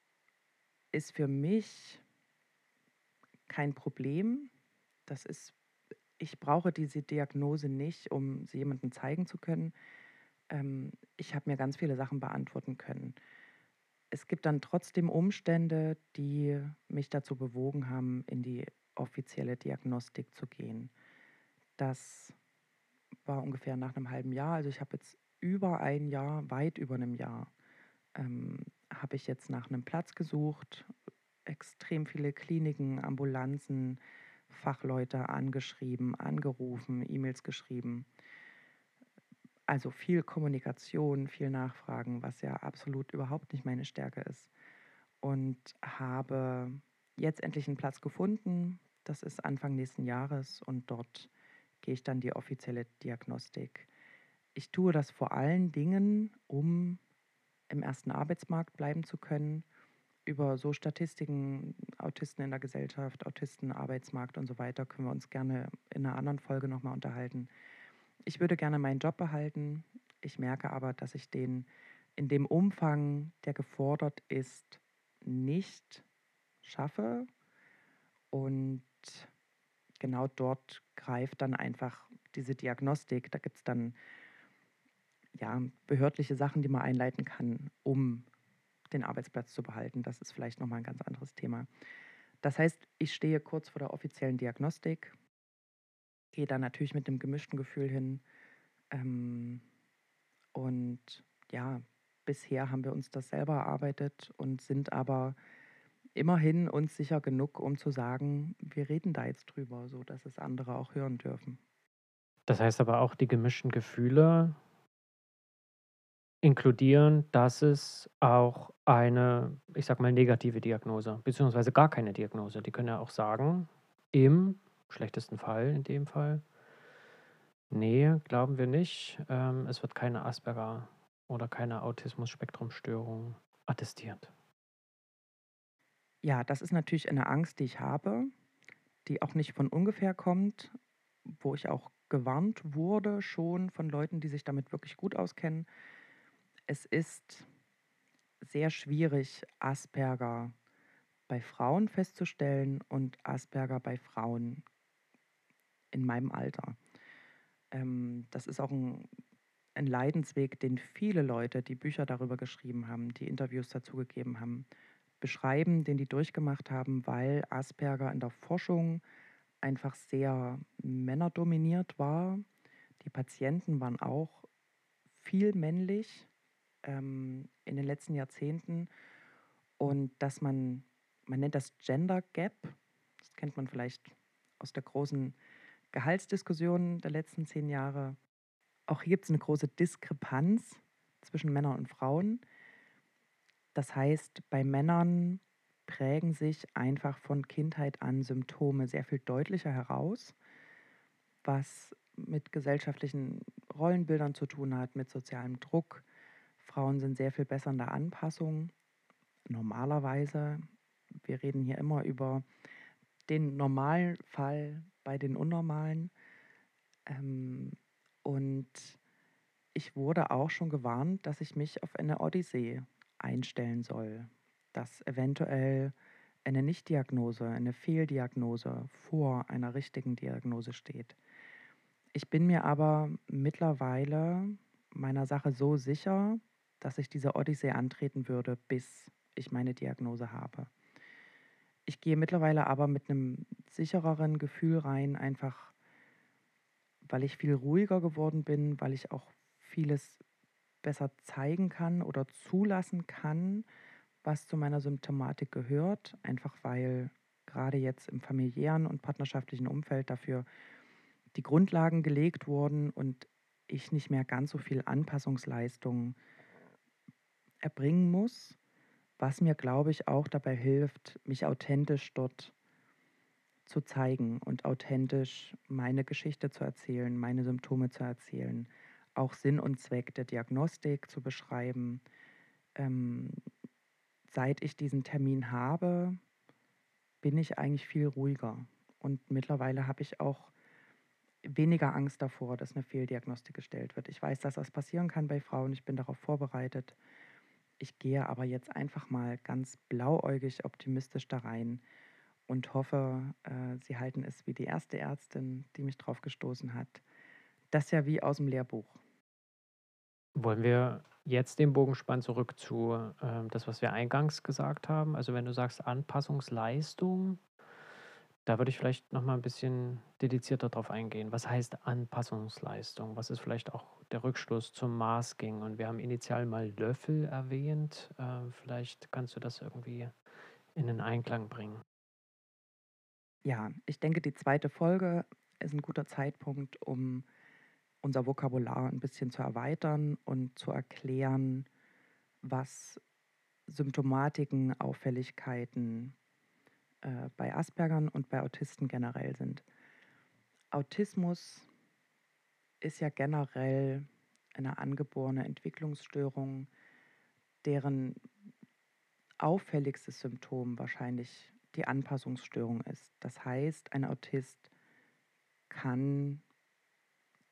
ist für mich kein Problem. Das ist, ich brauche diese Diagnose nicht, um sie jemandem zeigen zu können. Ähm, ich habe mir ganz viele Sachen beantworten können. Es gibt dann trotzdem Umstände, die mich dazu bewogen haben, in die offizielle Diagnostik zu gehen. Das war ungefähr nach einem halben Jahr. Also ich habe jetzt über ein Jahr, weit über einem Jahr, ähm, habe ich jetzt nach einem Platz gesucht, extrem viele Kliniken, Ambulanzen, Fachleute angeschrieben, angerufen, E-Mails geschrieben. Also viel Kommunikation, viel Nachfragen, was ja absolut überhaupt nicht meine Stärke ist. Und habe jetzt endlich einen Platz gefunden. Das ist Anfang nächsten Jahres und dort gehe ich dann die offizielle Diagnostik. Ich tue das vor allen Dingen, um im ersten Arbeitsmarkt bleiben zu können, über so Statistiken, Autisten in der Gesellschaft, Autisten, Arbeitsmarkt und so weiter, können wir uns gerne in einer anderen Folge nochmal unterhalten. Ich würde gerne meinen Job behalten. Ich merke aber, dass ich den in dem Umfang, der gefordert ist, nicht schaffe. Und genau dort greift dann einfach diese Diagnostik. Da gibt es dann ja, behördliche Sachen, die man einleiten kann, um den Arbeitsplatz zu behalten. Das ist vielleicht nochmal ein ganz anderes Thema. Das heißt, ich stehe kurz vor der offiziellen Diagnostik gehe da natürlich mit einem gemischten Gefühl hin. Ähm, und ja, bisher haben wir uns das selber erarbeitet und sind aber immerhin uns sicher genug, um zu sagen, wir reden da jetzt drüber, so dass es andere auch hören dürfen. Das heißt aber auch, die gemischten Gefühle inkludieren, dass es auch eine, ich sag mal, negative Diagnose, beziehungsweise gar keine Diagnose. Die können ja auch sagen, im schlechtesten Fall in dem Fall. Nee, glauben wir nicht. Ähm, es wird keine Asperger oder keine Autismus-Spektrumstörung attestiert. Ja, das ist natürlich eine Angst, die ich habe, die auch nicht von ungefähr kommt, wo ich auch gewarnt wurde schon von Leuten, die sich damit wirklich gut auskennen. Es ist sehr schwierig, Asperger bei Frauen festzustellen und Asperger bei Frauen in meinem Alter. Ähm, das ist auch ein, ein Leidensweg, den viele Leute, die Bücher darüber geschrieben haben, die Interviews dazu gegeben haben, beschreiben, den die durchgemacht haben, weil Asperger in der Forschung einfach sehr männerdominiert war. Die Patienten waren auch viel männlich ähm, in den letzten Jahrzehnten und dass man, man nennt das Gender Gap, das kennt man vielleicht aus der großen Gehaltsdiskussionen der letzten zehn Jahre. Auch hier gibt es eine große Diskrepanz zwischen Männern und Frauen. Das heißt, bei Männern prägen sich einfach von Kindheit an Symptome sehr viel deutlicher heraus, was mit gesellschaftlichen Rollenbildern zu tun hat, mit sozialem Druck. Frauen sind sehr viel besser in der Anpassung. Normalerweise, wir reden hier immer über den Normalfall bei den Unnormalen. Ähm, und ich wurde auch schon gewarnt, dass ich mich auf eine Odyssee einstellen soll, dass eventuell eine Nichtdiagnose, eine Fehldiagnose vor einer richtigen Diagnose steht. Ich bin mir aber mittlerweile meiner Sache so sicher, dass ich diese Odyssee antreten würde, bis ich meine Diagnose habe. Ich gehe mittlerweile aber mit einem sichereren Gefühl rein, einfach weil ich viel ruhiger geworden bin, weil ich auch vieles besser zeigen kann oder zulassen kann, was zu meiner Symptomatik gehört, einfach weil gerade jetzt im familiären und partnerschaftlichen Umfeld dafür die Grundlagen gelegt wurden und ich nicht mehr ganz so viel Anpassungsleistung erbringen muss, was mir, glaube ich, auch dabei hilft, mich authentisch dort zu zeigen und authentisch meine Geschichte zu erzählen, meine Symptome zu erzählen, auch Sinn und Zweck der Diagnostik zu beschreiben. Ähm, seit ich diesen Termin habe, bin ich eigentlich viel ruhiger. Und mittlerweile habe ich auch weniger Angst davor, dass eine Fehldiagnostik gestellt wird. Ich weiß, dass das passieren kann bei Frauen. Ich bin darauf vorbereitet. Ich gehe aber jetzt einfach mal ganz blauäugig optimistisch da rein und hoffe, äh, Sie halten es wie die erste Ärztin, die mich drauf gestoßen hat. Das ja wie aus dem Lehrbuch. Wollen wir jetzt den Bogen spannen zurück zu äh, das, was wir eingangs gesagt haben? Also wenn du sagst Anpassungsleistung, da würde ich vielleicht noch mal ein bisschen dedizierter drauf eingehen. Was heißt Anpassungsleistung? Was ist vielleicht auch der Rückschluss zum Masking? Und wir haben initial mal Löffel erwähnt. Äh, vielleicht kannst du das irgendwie in den Einklang bringen. Ja, ich denke, die zweite Folge ist ein guter Zeitpunkt, um unser Vokabular ein bisschen zu erweitern und zu erklären, was Symptomatiken, Auffälligkeiten äh, bei Aspergern und bei Autisten generell sind. Autismus ist ja generell eine angeborene Entwicklungsstörung, deren auffälligstes Symptom wahrscheinlich die Anpassungsstörung ist. Das heißt, ein Autist kann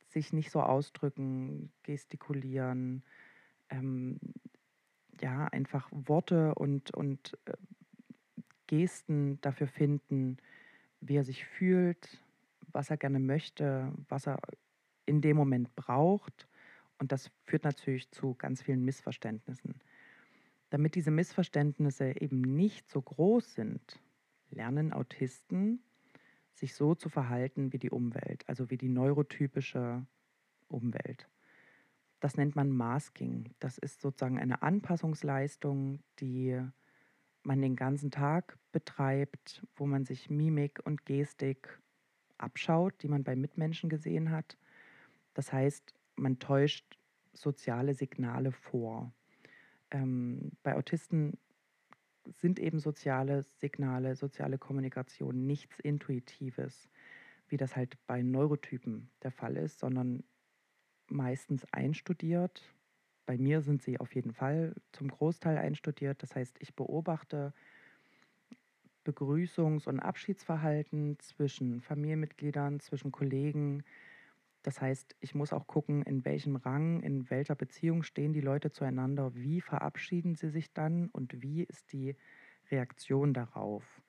sich nicht so ausdrücken, gestikulieren, ähm, ja, einfach Worte und, und äh, Gesten dafür finden, wie er sich fühlt, was er gerne möchte, was er in dem Moment braucht. Und das führt natürlich zu ganz vielen Missverständnissen. Damit diese Missverständnisse eben nicht so groß sind, lernen Autisten, sich so zu verhalten wie die Umwelt, also wie die neurotypische Umwelt. Das nennt man Masking. Das ist sozusagen eine Anpassungsleistung, die man den ganzen Tag betreibt, wo man sich Mimik und Gestik abschaut, die man bei Mitmenschen gesehen hat. Das heißt, man täuscht soziale Signale vor. Ähm, bei Autisten sind eben soziale Signale, soziale Kommunikation nichts Intuitives, wie das halt bei Neurotypen der Fall ist, sondern meistens einstudiert. Bei mir sind sie auf jeden Fall zum Großteil einstudiert. Das heißt, ich beobachte Begrüßungs- und Abschiedsverhalten zwischen Familienmitgliedern, zwischen Kollegen. Das heißt, ich muss auch gucken, in welchem Rang, in welcher Beziehung stehen die Leute zueinander, wie verabschieden sie sich dann und wie ist die Reaktion darauf.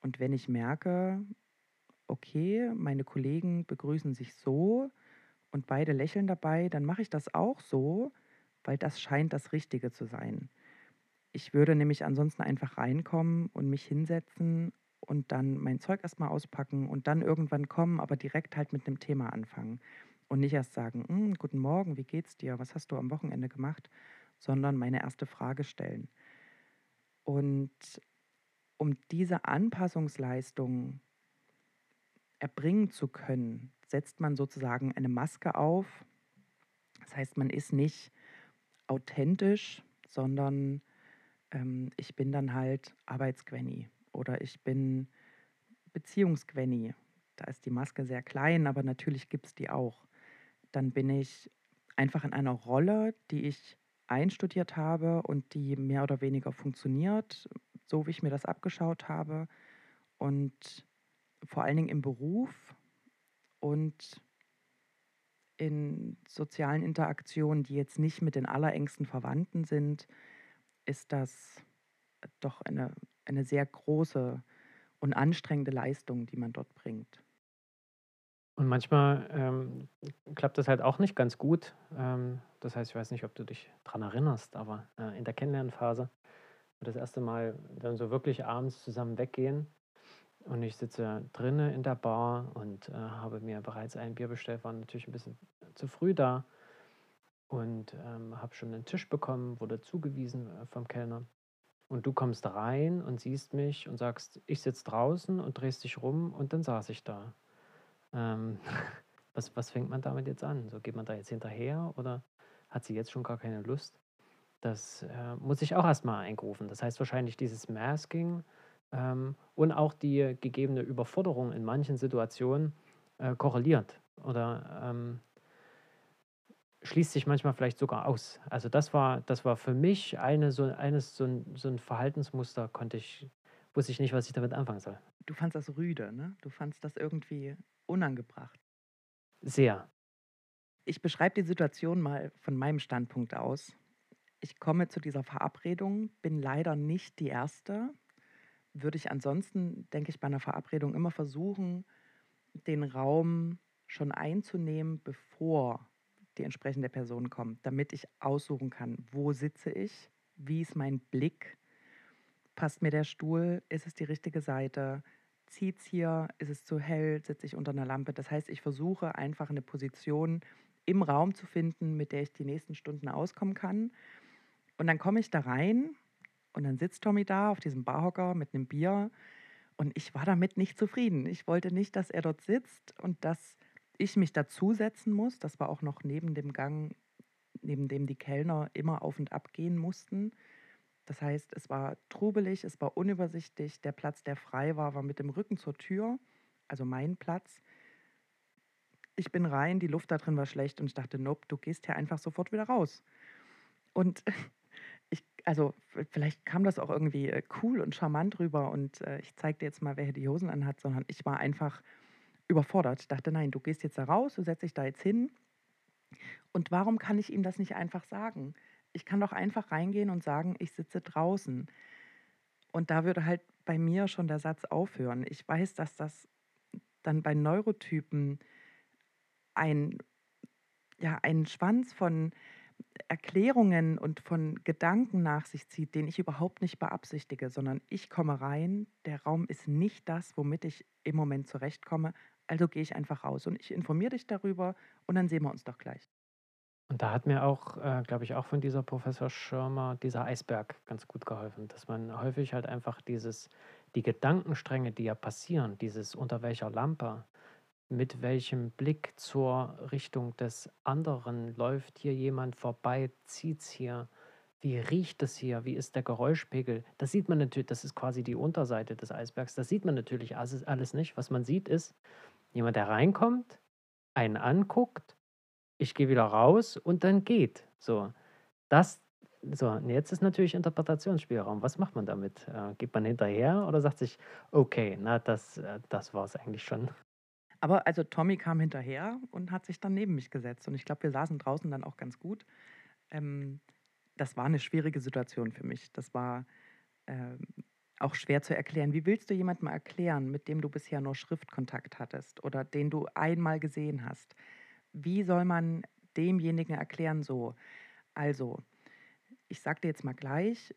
Und wenn ich merke, okay, meine Kollegen begrüßen sich so und beide lächeln dabei, dann mache ich das auch so, weil das scheint das Richtige zu sein. Ich würde nämlich ansonsten einfach reinkommen und mich hinsetzen und dann mein Zeug erstmal auspacken und dann irgendwann kommen, aber direkt halt mit einem Thema anfangen. Und nicht erst sagen, hm, guten Morgen, wie geht's dir? Was hast du am Wochenende gemacht? Sondern meine erste Frage stellen. Und um diese Anpassungsleistung erbringen zu können, setzt man sozusagen eine Maske auf. Das heißt, man ist nicht authentisch, sondern ähm, ich bin dann halt Arbeitsquenny oder ich bin Beziehungsquenny. Da ist die Maske sehr klein, aber natürlich gibt es die auch. Dann bin ich einfach in einer Rolle, die ich einstudiert habe und die mehr oder weniger funktioniert, so wie ich mir das abgeschaut habe. Und vor allen Dingen im Beruf und in sozialen Interaktionen, die jetzt nicht mit den allerengsten Verwandten sind, ist das doch eine, eine sehr große und anstrengende Leistung, die man dort bringt. Und manchmal ähm, klappt das halt auch nicht ganz gut. Ähm, das heißt, ich weiß nicht, ob du dich daran erinnerst, aber äh, in der Kennenlernphase, das erste Mal dann so wirklich abends zusammen weggehen und ich sitze drinnen in der Bar und äh, habe mir bereits ein Bier bestellt, war natürlich ein bisschen zu früh da und ähm, habe schon einen Tisch bekommen, wurde zugewiesen äh, vom Kellner. Und du kommst rein und siehst mich und sagst, ich sitze draußen und drehst dich rum und dann saß ich da. Ähm, was, was fängt man damit jetzt an? So geht man da jetzt hinterher oder hat sie jetzt schon gar keine Lust? Das äh, muss ich auch erstmal eingerufen. Das heißt wahrscheinlich dieses Masking ähm, und auch die gegebene Überforderung in manchen Situationen äh, korreliert oder ähm, schließt sich manchmal vielleicht sogar aus. Also das war, das war für mich eine, so, eines, so, ein, so ein Verhaltensmuster, konnte ich, wusste ich nicht, was ich damit anfangen soll. Du fandst das rüde, ne? Du fandst das irgendwie unangebracht. Sehr. Ich beschreibe die Situation mal von meinem Standpunkt aus. Ich komme zu dieser Verabredung, bin leider nicht die Erste. Würde ich ansonsten, denke ich, bei einer Verabredung immer versuchen, den Raum schon einzunehmen, bevor die entsprechende Person kommt, damit ich aussuchen kann, wo sitze ich, wie ist mein Blick, passt mir der Stuhl, ist es die richtige Seite, zieht es hier, ist es zu hell, sitze ich unter einer Lampe. Das heißt, ich versuche einfach eine Position im Raum zu finden, mit der ich die nächsten Stunden auskommen kann. Und dann komme ich da rein und dann sitzt Tommy da auf diesem Barhocker mit einem Bier und ich war damit nicht zufrieden. Ich wollte nicht, dass er dort sitzt und dass ich mich dazusetzen muss. Das war auch noch neben dem Gang, neben dem die Kellner immer auf und ab gehen mussten. Das heißt, es war trubelig, es war unübersichtlich. Der Platz, der frei war, war mit dem Rücken zur Tür, also mein Platz. Ich bin rein, die Luft da drin war schlecht und ich dachte, nope, du gehst hier einfach sofort wieder raus. Und ich, also vielleicht kam das auch irgendwie äh, cool und charmant rüber und äh, ich zeige dir jetzt mal, wer hier die Hosen anhat, sondern ich war einfach überfordert. Dachte, nein, du gehst jetzt da raus, du setzt dich da jetzt hin. Und warum kann ich ihm das nicht einfach sagen? Ich kann doch einfach reingehen und sagen, ich sitze draußen. Und da würde halt bei mir schon der Satz aufhören. Ich weiß, dass das dann bei Neurotypen ein, ja, einen Schwanz von Erklärungen und von Gedanken nach sich zieht, den ich überhaupt nicht beabsichtige, sondern ich komme rein, der Raum ist nicht das, womit ich im Moment zurechtkomme, also gehe ich einfach raus und ich informiere dich darüber und dann sehen wir uns doch gleich. Und da hat mir auch, äh, glaube ich, auch von dieser Professor Schirmer dieser Eisberg ganz gut geholfen, dass man häufig halt einfach dieses, die Gedankenstränge, die ja passieren, dieses unter welcher Lampe, mit welchem Blick zur Richtung des anderen läuft hier jemand vorbei, zieht es hier, wie riecht es hier, wie ist der Geräuschpegel. Das sieht man natürlich, das ist quasi die Unterseite des Eisbergs, das sieht man natürlich alles, alles nicht. Was man sieht ist, Jemand, der reinkommt, einen anguckt, ich gehe wieder raus und dann geht. So, das, so, jetzt ist natürlich Interpretationsspielraum. Was macht man damit? Äh, geht man hinterher oder sagt sich, okay, na, das, äh, das war es eigentlich schon? Aber also Tommy kam hinterher und hat sich dann neben mich gesetzt. Und ich glaube, wir saßen draußen dann auch ganz gut. Ähm, das war eine schwierige Situation für mich. Das war ähm, auch schwer zu erklären. Wie willst du jemandem erklären, mit dem du bisher nur Schriftkontakt hattest oder den du einmal gesehen hast? Wie soll man demjenigen erklären so? Also, ich sage dir jetzt mal gleich,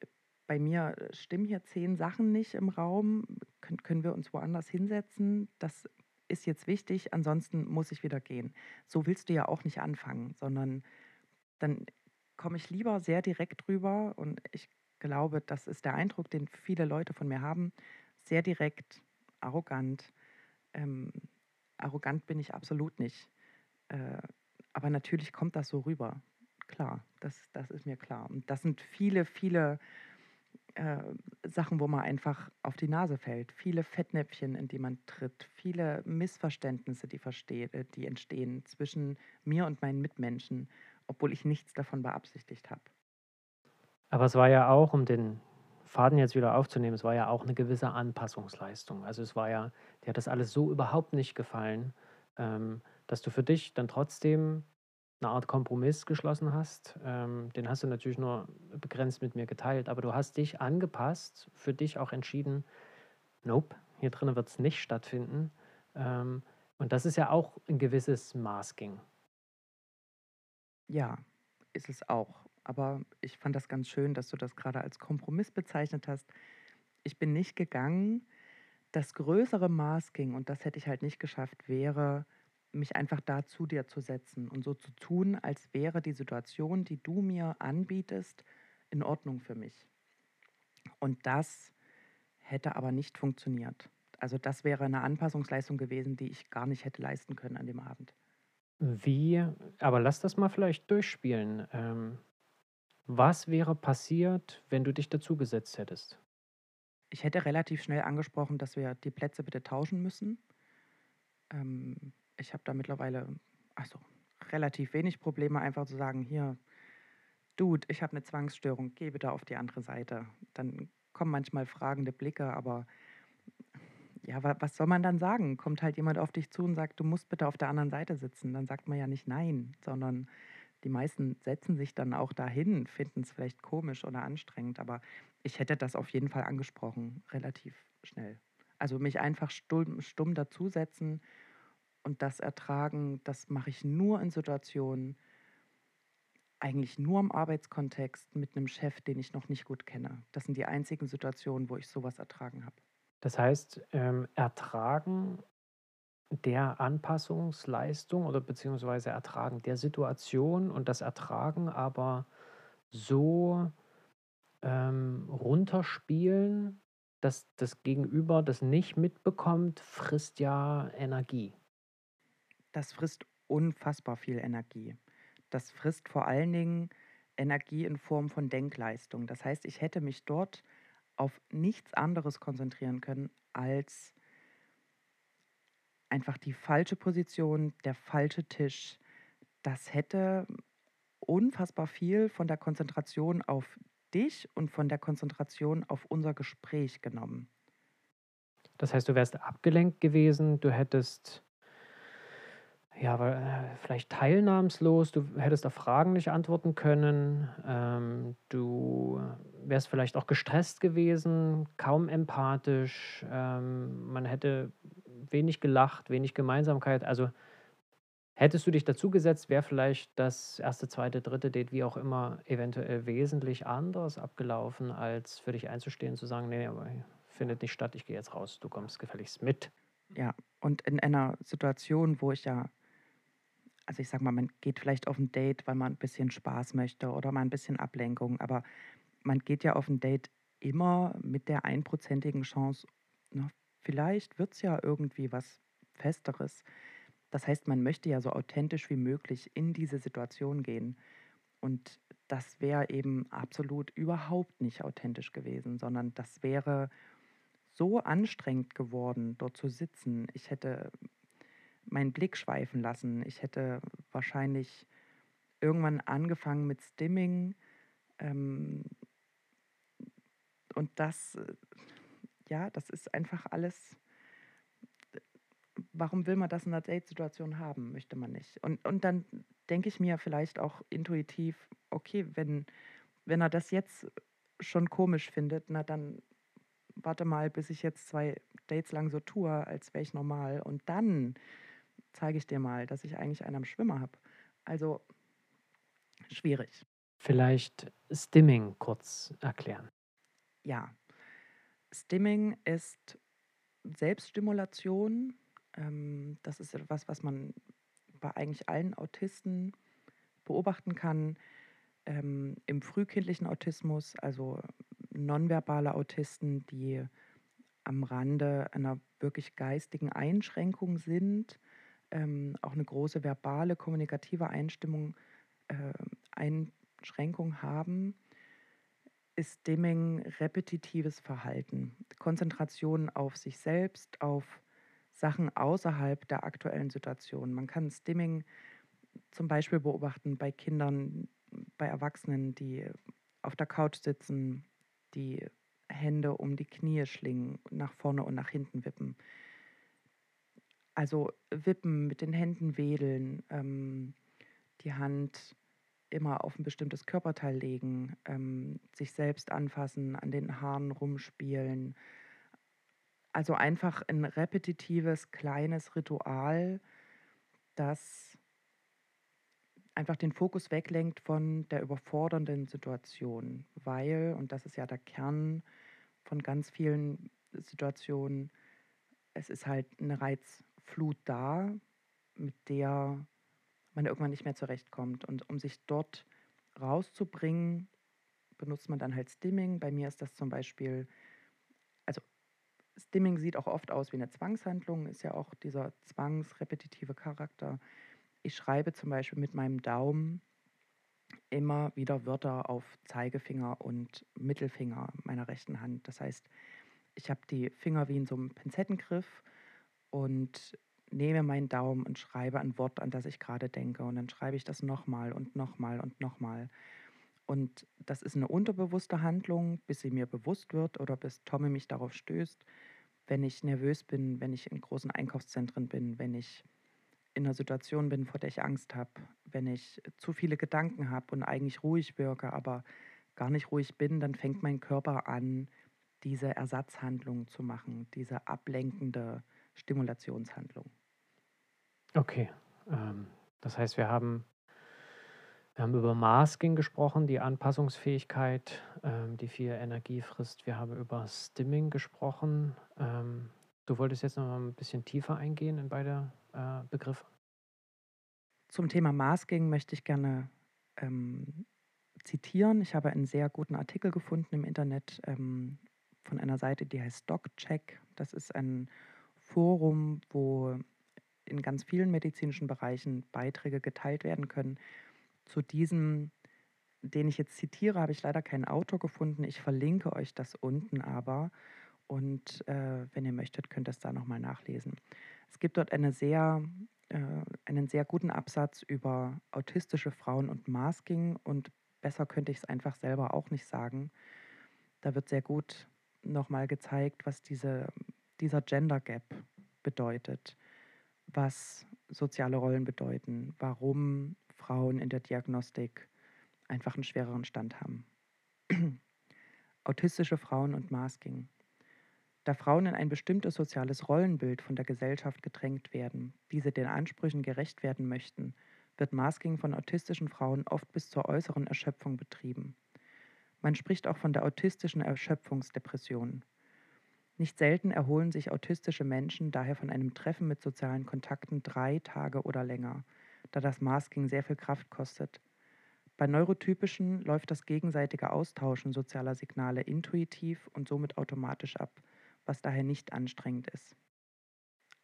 bei mir stimmen hier zehn Sachen nicht im Raum. Können, können wir uns woanders hinsetzen? Das ist jetzt wichtig, ansonsten muss ich wieder gehen. So willst du ja auch nicht anfangen, sondern dann komme ich lieber sehr direkt rüber und ich glaube, das ist der Eindruck, den viele Leute von mir haben. Sehr direkt, arrogant. Ähm, arrogant bin ich absolut nicht. Äh, aber natürlich kommt das so rüber. Klar, das, das ist mir klar. Und das sind viele, viele äh, Sachen, wo man einfach auf die Nase fällt. Viele Fettnäpfchen, in die man tritt. Viele Missverständnisse, die, äh, die entstehen zwischen mir und meinen Mitmenschen, obwohl ich nichts davon beabsichtigt habe. Aber es war ja auch, um den Faden jetzt wieder aufzunehmen, es war ja auch eine gewisse Anpassungsleistung. Also es war ja, dir hat das alles so überhaupt nicht gefallen, ähm, dass du für dich dann trotzdem eine Art Kompromiss geschlossen hast. Ähm, den hast du natürlich nur begrenzt mit mir geteilt, aber du hast dich angepasst, für dich auch entschieden, nope, hier drinnen wird es nicht stattfinden. Ähm, und das ist ja auch ein gewisses Masking. Ja, ist es auch. Aber ich fand das ganz schön, dass du das gerade als Kompromiss bezeichnet hast. Ich bin nicht gegangen. Das größere Maß ging, und das hätte ich halt nicht geschafft, wäre, mich einfach da zu dir zu setzen und so zu tun, als wäre die Situation, die du mir anbietest, in Ordnung für mich. Und das hätte aber nicht funktioniert. Also das wäre eine Anpassungsleistung gewesen, die ich gar nicht hätte leisten können an dem Abend. Wie, aber lass das mal vielleicht durchspielen. Ähm, was wäre passiert, wenn du dich dazugesetzt hättest? Ich hätte relativ schnell angesprochen, dass wir die Plätze bitte tauschen müssen. Ähm, ich habe da mittlerweile also relativ wenig Probleme, einfach zu sagen, hier, Dude, ich habe eine Zwangsstörung, geh bitte auf die andere Seite. Dann kommen manchmal fragende Blicke, aber ja, was soll man dann sagen? Kommt halt jemand auf dich zu und sagt, du musst bitte auf der anderen Seite sitzen. Dann sagt man ja nicht nein, sondern die meisten setzen sich dann auch dahin, finden es vielleicht komisch oder anstrengend, aber ich hätte das auf jeden Fall angesprochen, relativ schnell. Also mich einfach stumm, stumm dazusetzen und das ertragen, das mache ich nur in Situationen, eigentlich nur im Arbeitskontext mit einem Chef, den ich noch nicht gut kenne. Das sind die einzigen Situationen, wo ich sowas ertragen habe. Das heißt, ähm, ertragen der Anpassungsleistung oder beziehungsweise Ertragen der Situation und das Ertragen aber so ähm, runterspielen, dass das Gegenüber das nicht mitbekommt, frisst ja Energie. das frisst unfassbar viel Energie. Das frisst vor allen Dingen Energie in Form von Denkleistung. Das heißt, ich hätte mich dort auf nichts anderes konzentrieren können als einfach die falsche Position, der falsche Tisch. Das hätte unfassbar viel von der Konzentration auf dich und von der Konzentration auf unser Gespräch genommen. Das heißt, du wärst abgelenkt gewesen, du hättest ja, äh, vielleicht teilnahmslos, du hättest auf Fragen nicht antworten können, ähm, du wärst vielleicht auch gestresst gewesen, kaum empathisch, ähm, man hätte wenig gelacht, wenig Gemeinsamkeit. Also hättest du dich dazugesetzt, wäre vielleicht das erste, zweite, dritte Date, wie auch immer, eventuell wesentlich anders abgelaufen, als für dich einzustehen, zu sagen, nee, aber findet nicht statt, ich gehe jetzt raus, du kommst gefälligst mit. Ja, und in einer Situation, wo ich ja also ich sag mal, man geht vielleicht auf ein Date, weil man ein bisschen Spaß möchte oder mal ein bisschen Ablenkung, aber man geht ja auf ein Date immer mit der einprozentigen Chance, na, vielleicht wird es ja irgendwie was Festeres. Das heißt, man möchte ja so authentisch wie möglich in diese Situation gehen. Und das wäre eben absolut überhaupt nicht authentisch gewesen, sondern das wäre so anstrengend geworden, dort zu sitzen. Ich hätte meinen Blick schweifen lassen. Ich hätte wahrscheinlich irgendwann angefangen mit Stimming. Ähm, und das, äh, ja, das ist einfach alles. Warum will man das in einer Date-Situation haben? Möchte man nicht. Und, und dann denke ich mir vielleicht auch intuitiv, okay, wenn, wenn er das jetzt schon komisch findet, na dann warte mal, bis ich jetzt zwei Dates lang so tue, als wäre ich normal. Und dann zeige ich dir mal, dass ich eigentlich einen am Schwimmer habe. Also schwierig. Vielleicht Stimming kurz erklären. Ja, Stimming ist Selbststimulation. Ähm, das ist etwas, was man bei eigentlich allen Autisten beobachten kann. Ähm, Im frühkindlichen Autismus, also nonverbale Autisten, die am Rande einer wirklich geistigen Einschränkung sind, ähm, auch eine große verbale, kommunikative Einstimmung, äh, Einschränkung haben, ist Dimming repetitives Verhalten. Konzentration auf sich selbst, auf Sachen außerhalb der aktuellen Situation. Man kann Stimming zum Beispiel beobachten bei Kindern, bei Erwachsenen, die auf der Couch sitzen, die Hände um die Knie schlingen, nach vorne und nach hinten wippen. Also wippen, mit den Händen wedeln, ähm, die Hand immer auf ein bestimmtes Körperteil legen, ähm, sich selbst anfassen, an den Haaren rumspielen. Also einfach ein repetitives, kleines Ritual, das einfach den Fokus weglenkt von der überfordernden Situation, weil, und das ist ja der Kern von ganz vielen Situationen, es ist halt eine Reiz, Flut da, mit der man irgendwann nicht mehr zurechtkommt. Und um sich dort rauszubringen, benutzt man dann halt Stimming. Bei mir ist das zum Beispiel, also Stimming sieht auch oft aus wie eine Zwangshandlung, ist ja auch dieser zwangsrepetitive Charakter. Ich schreibe zum Beispiel mit meinem Daumen immer wieder Wörter auf Zeigefinger und Mittelfinger meiner rechten Hand. Das heißt, ich habe die Finger wie in so einem Pinzettengriff und nehme meinen Daumen und schreibe ein Wort, an das ich gerade denke. Und dann schreibe ich das nochmal und nochmal und nochmal. Und das ist eine unterbewusste Handlung, bis sie mir bewusst wird oder bis Tommy mich darauf stößt, wenn ich nervös bin, wenn ich in großen Einkaufszentren bin, wenn ich in einer Situation bin, vor der ich Angst habe, wenn ich zu viele Gedanken habe und eigentlich ruhig wirke, aber gar nicht ruhig bin, dann fängt mein Körper an, diese Ersatzhandlung zu machen, diese ablenkende Stimulationshandlung. Okay, ähm, das heißt, wir haben, wir haben über Masking gesprochen, die Anpassungsfähigkeit, ähm, die viel Energie frisst. Wir haben über Stimming gesprochen. Ähm, du wolltest jetzt noch mal ein bisschen tiefer eingehen in beide äh, Begriffe. Zum Thema Masking möchte ich gerne ähm, zitieren. Ich habe einen sehr guten Artikel gefunden im Internet ähm, von einer Seite, die heißt DocCheck. Das ist ein Forum, wo in ganz vielen medizinischen Bereichen Beiträge geteilt werden können. Zu diesem, den ich jetzt zitiere, habe ich leider keinen Autor gefunden. Ich verlinke euch das unten aber. Und äh, wenn ihr möchtet, könnt ihr es da nochmal nachlesen. Es gibt dort eine sehr, äh, einen sehr guten Absatz über autistische Frauen und Masking und besser könnte ich es einfach selber auch nicht sagen. Da wird sehr gut nochmal gezeigt, was diese, dieser Gender Gap bedeutet, was soziale Rollen bedeuten, warum Frauen in der Diagnostik einfach einen schwereren Stand haben. Autistische Frauen und Masking. Da Frauen in ein bestimmtes soziales Rollenbild von der Gesellschaft gedrängt werden, diese den Ansprüchen gerecht werden möchten, wird Masking von autistischen Frauen oft bis zur äußeren Erschöpfung betrieben. Man spricht auch von der autistischen Erschöpfungsdepression. Nicht selten erholen sich autistische Menschen daher von einem Treffen mit sozialen Kontakten drei Tage oder länger, da das Masking sehr viel Kraft kostet. Bei Neurotypischen läuft das gegenseitige Austauschen sozialer Signale intuitiv und somit automatisch ab was daher nicht anstrengend ist.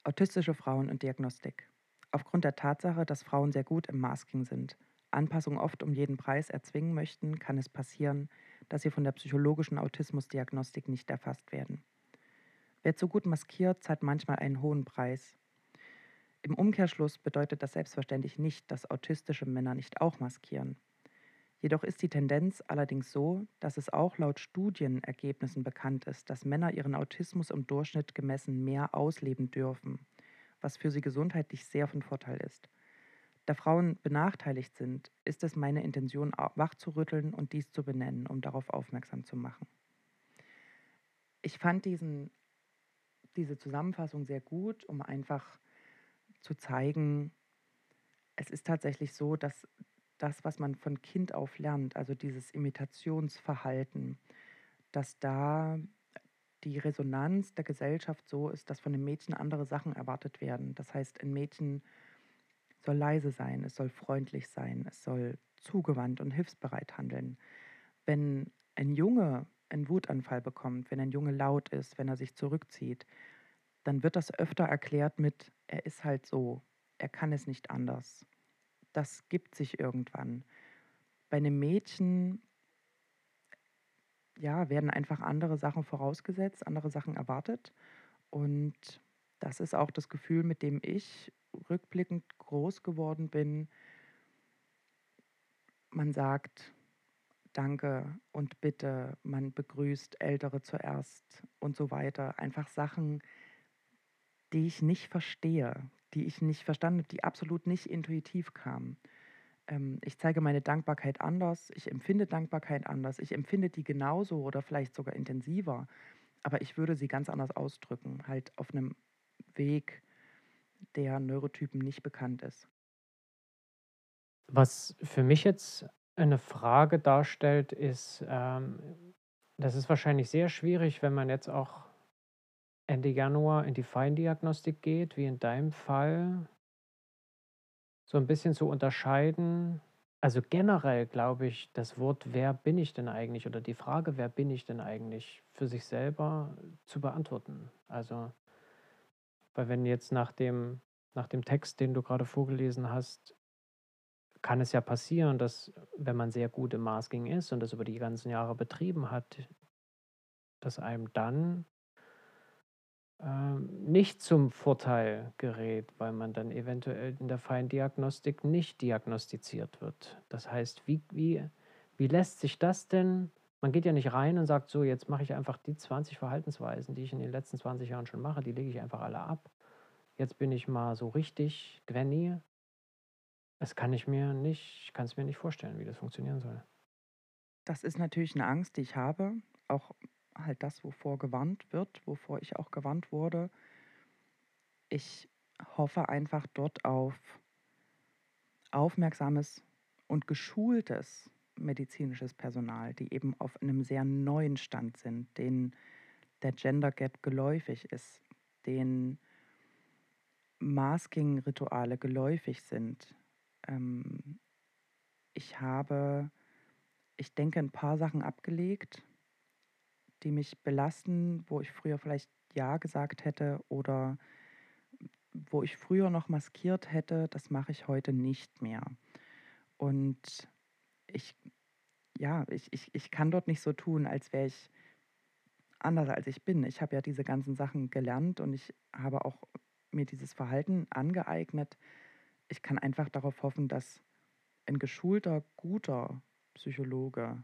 Autistische Frauen und Diagnostik. Aufgrund der Tatsache, dass Frauen sehr gut im Masking sind, Anpassung oft um jeden Preis erzwingen möchten, kann es passieren, dass sie von der psychologischen Autismusdiagnostik nicht erfasst werden. Wer zu gut maskiert, zahlt manchmal einen hohen Preis. Im Umkehrschluss bedeutet das selbstverständlich nicht, dass autistische Männer nicht auch maskieren. Jedoch ist die Tendenz allerdings so, dass es auch laut Studienergebnissen bekannt ist, dass Männer ihren Autismus im Durchschnitt gemessen mehr ausleben dürfen, was für sie gesundheitlich sehr von Vorteil ist. Da Frauen benachteiligt sind, ist es meine Intention, wachzurütteln und dies zu benennen, um darauf aufmerksam zu machen. Ich fand diesen, diese Zusammenfassung sehr gut, um einfach zu zeigen, es ist tatsächlich so, dass das, was man von Kind auf lernt, also dieses Imitationsverhalten, dass da die Resonanz der Gesellschaft so ist, dass von einem Mädchen andere Sachen erwartet werden. Das heißt, ein Mädchen soll leise sein, es soll freundlich sein, es soll zugewandt und hilfsbereit handeln. Wenn ein Junge einen Wutanfall bekommt, wenn ein Junge laut ist, wenn er sich zurückzieht, dann wird das öfter erklärt mit, er ist halt so, er kann es nicht anders das gibt sich irgendwann. Bei einem Mädchen ja, werden einfach andere Sachen vorausgesetzt, andere Sachen erwartet. Und das ist auch das Gefühl, mit dem ich rückblickend groß geworden bin. Man sagt Danke und Bitte, man begrüßt Ältere zuerst und so weiter. Einfach Sachen, die ich nicht verstehe, die ich nicht verstanden habe, die absolut nicht intuitiv kamen. Ähm, ich zeige meine Dankbarkeit anders, ich empfinde Dankbarkeit anders, ich empfinde die genauso oder vielleicht sogar intensiver, aber ich würde sie ganz anders ausdrücken, halt auf einem Weg, der Neurotypen nicht bekannt ist. Was für mich jetzt eine Frage darstellt, ist, ähm, das ist wahrscheinlich sehr schwierig, wenn man jetzt auch Ende Januar in die Feindiagnostik geht, wie in deinem Fall, so ein bisschen zu unterscheiden. Also generell glaube ich, das Wort „Wer bin ich denn eigentlich?“ oder die Frage „Wer bin ich denn eigentlich?“ für sich selber zu beantworten. Also weil wenn jetzt nach dem nach dem Text, den du gerade vorgelesen hast, kann es ja passieren, dass, wenn man sehr gut im Masking ist und das über die ganzen Jahre betrieben hat, dass einem dann ähm, nicht zum Vorteil gerät, weil man dann eventuell in der Feindiagnostik nicht diagnostiziert wird. Das heißt, wie, wie, wie lässt sich das denn? Man geht ja nicht rein und sagt, so, jetzt mache ich einfach die 20 Verhaltensweisen, die ich in den letzten 20 Jahren schon mache, die lege ich einfach alle ab. Jetzt bin ich mal so richtig Gwenny. Das kann ich mir nicht, ich kann es mir nicht vorstellen, wie das funktionieren soll. Das ist natürlich eine Angst, die ich habe, auch halt das, wovor gewarnt wird, wovor ich auch gewarnt wurde. Ich hoffe einfach dort auf aufmerksames und geschultes medizinisches Personal, die eben auf einem sehr neuen Stand sind, denen der Gender Gap geläufig ist, denen Masking-Rituale geläufig sind. Ähm, ich habe, ich denke, ein paar Sachen abgelegt, die mich belasten, wo ich früher vielleicht Ja gesagt hätte oder wo ich früher noch maskiert hätte, das mache ich heute nicht mehr. Und ich, ja, ich, ich, ich kann dort nicht so tun, als wäre ich anders als ich bin. Ich habe ja diese ganzen Sachen gelernt und ich habe auch mir dieses Verhalten angeeignet. Ich kann einfach darauf hoffen, dass ein geschulter, guter Psychologe,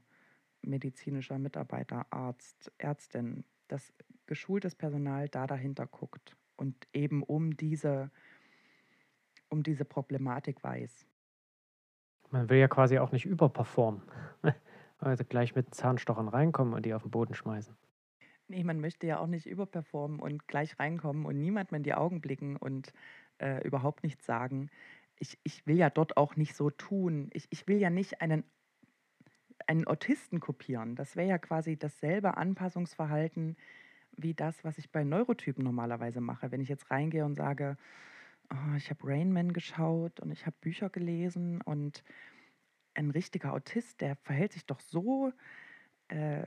medizinischer Mitarbeiter, Arzt, Ärztin, dass geschultes Personal da dahinter guckt und eben um diese, um diese Problematik weiß. Man will ja quasi auch nicht überperformen. Also gleich mit Zahnstochern reinkommen und die auf den Boden schmeißen. Nee, man möchte ja auch nicht überperformen und gleich reinkommen und niemand mehr in die Augen blicken und äh, überhaupt nichts sagen. Ich, ich will ja dort auch nicht so tun. Ich, ich will ja nicht einen, einen Autisten kopieren. Das wäre ja quasi dasselbe Anpassungsverhalten wie das, was ich bei Neurotypen normalerweise mache. Wenn ich jetzt reingehe und sage, oh, ich habe Rain Man geschaut und ich habe Bücher gelesen und ein richtiger Autist, der verhält sich doch so, äh,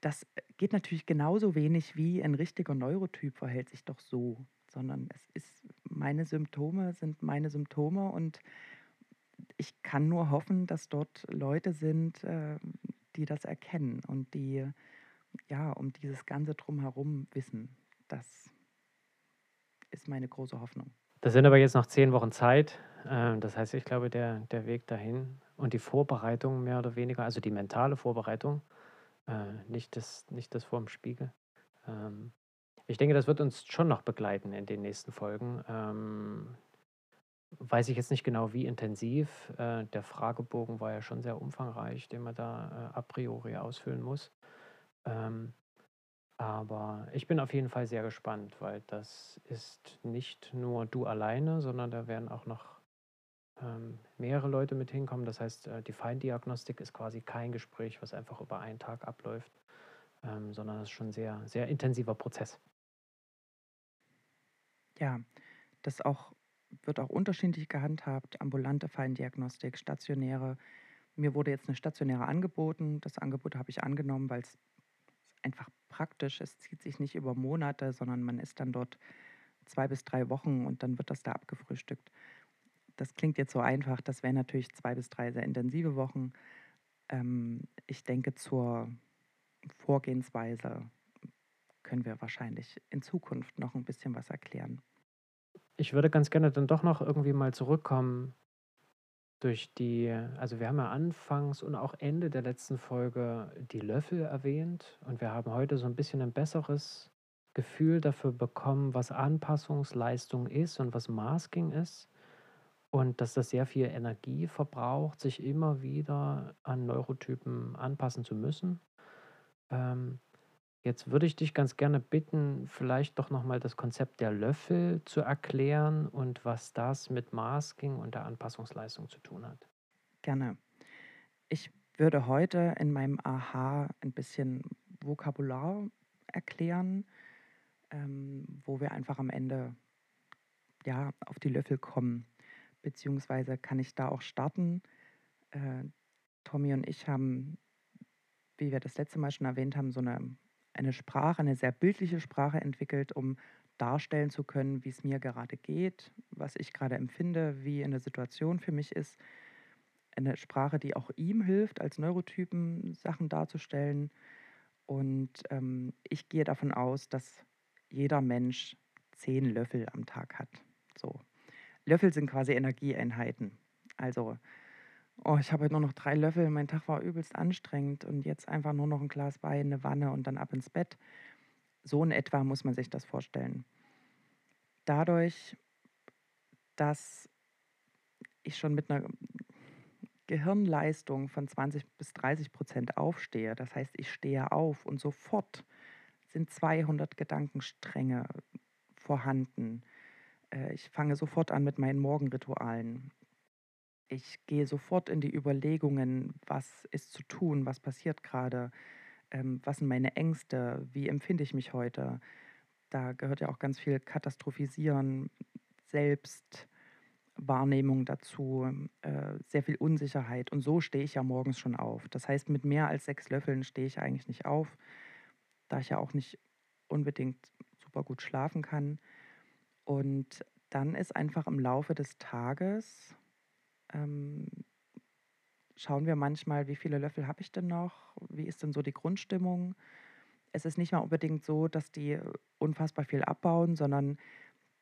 das geht natürlich genauso wenig wie ein richtiger Neurotyp verhält sich doch so, sondern es ist, meine Symptome sind meine Symptome und ich kann nur hoffen, dass dort Leute sind, äh, die das erkennen und die ja um dieses ganze drumherum wissen. Das ist meine große Hoffnung. Das sind aber jetzt noch zehn Wochen Zeit. Ähm, das heißt, ich glaube, der, der Weg dahin und die Vorbereitung mehr oder weniger, also die mentale Vorbereitung, äh, nicht, das, nicht das vorm Spiegel. Ich denke, das wird uns schon noch begleiten in den nächsten Folgen. Ähm, weiß ich jetzt nicht genau, wie intensiv. Äh, der Fragebogen war ja schon sehr umfangreich, den man da äh, a priori ausfüllen muss. Ähm, aber ich bin auf jeden Fall sehr gespannt, weil das ist nicht nur du alleine, sondern da werden auch noch ähm, mehrere Leute mit hinkommen. Das heißt, äh, die Feindiagnostik ist quasi kein Gespräch, was einfach über einen Tag abläuft, ähm, sondern es ist schon ein sehr, sehr intensiver Prozess. Ja, das auch, wird auch unterschiedlich gehandhabt. Ambulante Feindiagnostik, stationäre. Mir wurde jetzt eine stationäre angeboten. Das Angebot habe ich angenommen, weil es einfach praktisch ist. Es zieht sich nicht über Monate, sondern man ist dann dort zwei bis drei Wochen und dann wird das da abgefrühstückt das klingt jetzt so einfach, das wären natürlich zwei bis drei sehr intensive Wochen. Ähm, ich denke, zur Vorgehensweise können wir wahrscheinlich in Zukunft noch ein bisschen was erklären. Ich würde ganz gerne dann doch noch irgendwie mal zurückkommen durch die, also wir haben ja anfangs und auch Ende der letzten Folge die Löffel erwähnt und wir haben heute so ein bisschen ein besseres Gefühl dafür bekommen, was Anpassungsleistung ist und was Masking ist und dass das sehr viel Energie verbraucht, sich immer wieder an Neurotypen anpassen zu müssen. Ähm, jetzt würde ich dich ganz gerne bitten, vielleicht doch nochmal das Konzept der Löffel zu erklären und was das mit Masking und der Anpassungsleistung zu tun hat. Gerne. Ich würde heute in meinem Aha ein bisschen Vokabular erklären, ähm, wo wir einfach am Ende ja, auf die Löffel kommen beziehungsweise kann ich da auch starten. Äh, Tommy und ich haben, wie wir das letzte Mal schon erwähnt haben, so eine, eine Sprache, eine sehr bildliche Sprache entwickelt, um darstellen zu können, wie es mir gerade geht, was ich gerade empfinde, wie eine Situation für mich ist. Eine Sprache, die auch ihm hilft, als Neurotypen Sachen darzustellen. Und ähm, ich gehe davon aus, dass jeder Mensch zehn Löffel am Tag hat. So. Löffel sind quasi Energieeinheiten. Also, oh, ich habe heute nur noch drei Löffel, mein Tag war übelst anstrengend und jetzt einfach nur noch ein Glas Wein, eine Wanne und dann ab ins Bett. So in etwa muss man sich das vorstellen. Dadurch, dass ich schon mit einer Gehirnleistung von 20 bis 30 Prozent aufstehe, das heißt, ich stehe auf und sofort sind 200 Gedankenstränge vorhanden äh, ich fange sofort an mit meinen Morgenritualen. Ich gehe sofort in die Überlegungen, was ist zu tun, was passiert gerade, ähm, was sind meine Ängste, wie empfinde ich mich heute. Da gehört ja auch ganz viel Katastrophisieren, Selbstwahrnehmung dazu, äh, sehr viel Unsicherheit. Und so stehe ich ja morgens schon auf. Das heißt, mit mehr als sechs Löffeln stehe ich eigentlich nicht auf, da ich ja auch nicht unbedingt super gut schlafen kann. Und dann ist einfach im Laufe des Tages, ähm, schauen wir manchmal, wie viele Löffel habe ich denn noch? Wie ist denn so die Grundstimmung? Es ist nicht mal unbedingt so, dass die unfassbar viel abbauen, sondern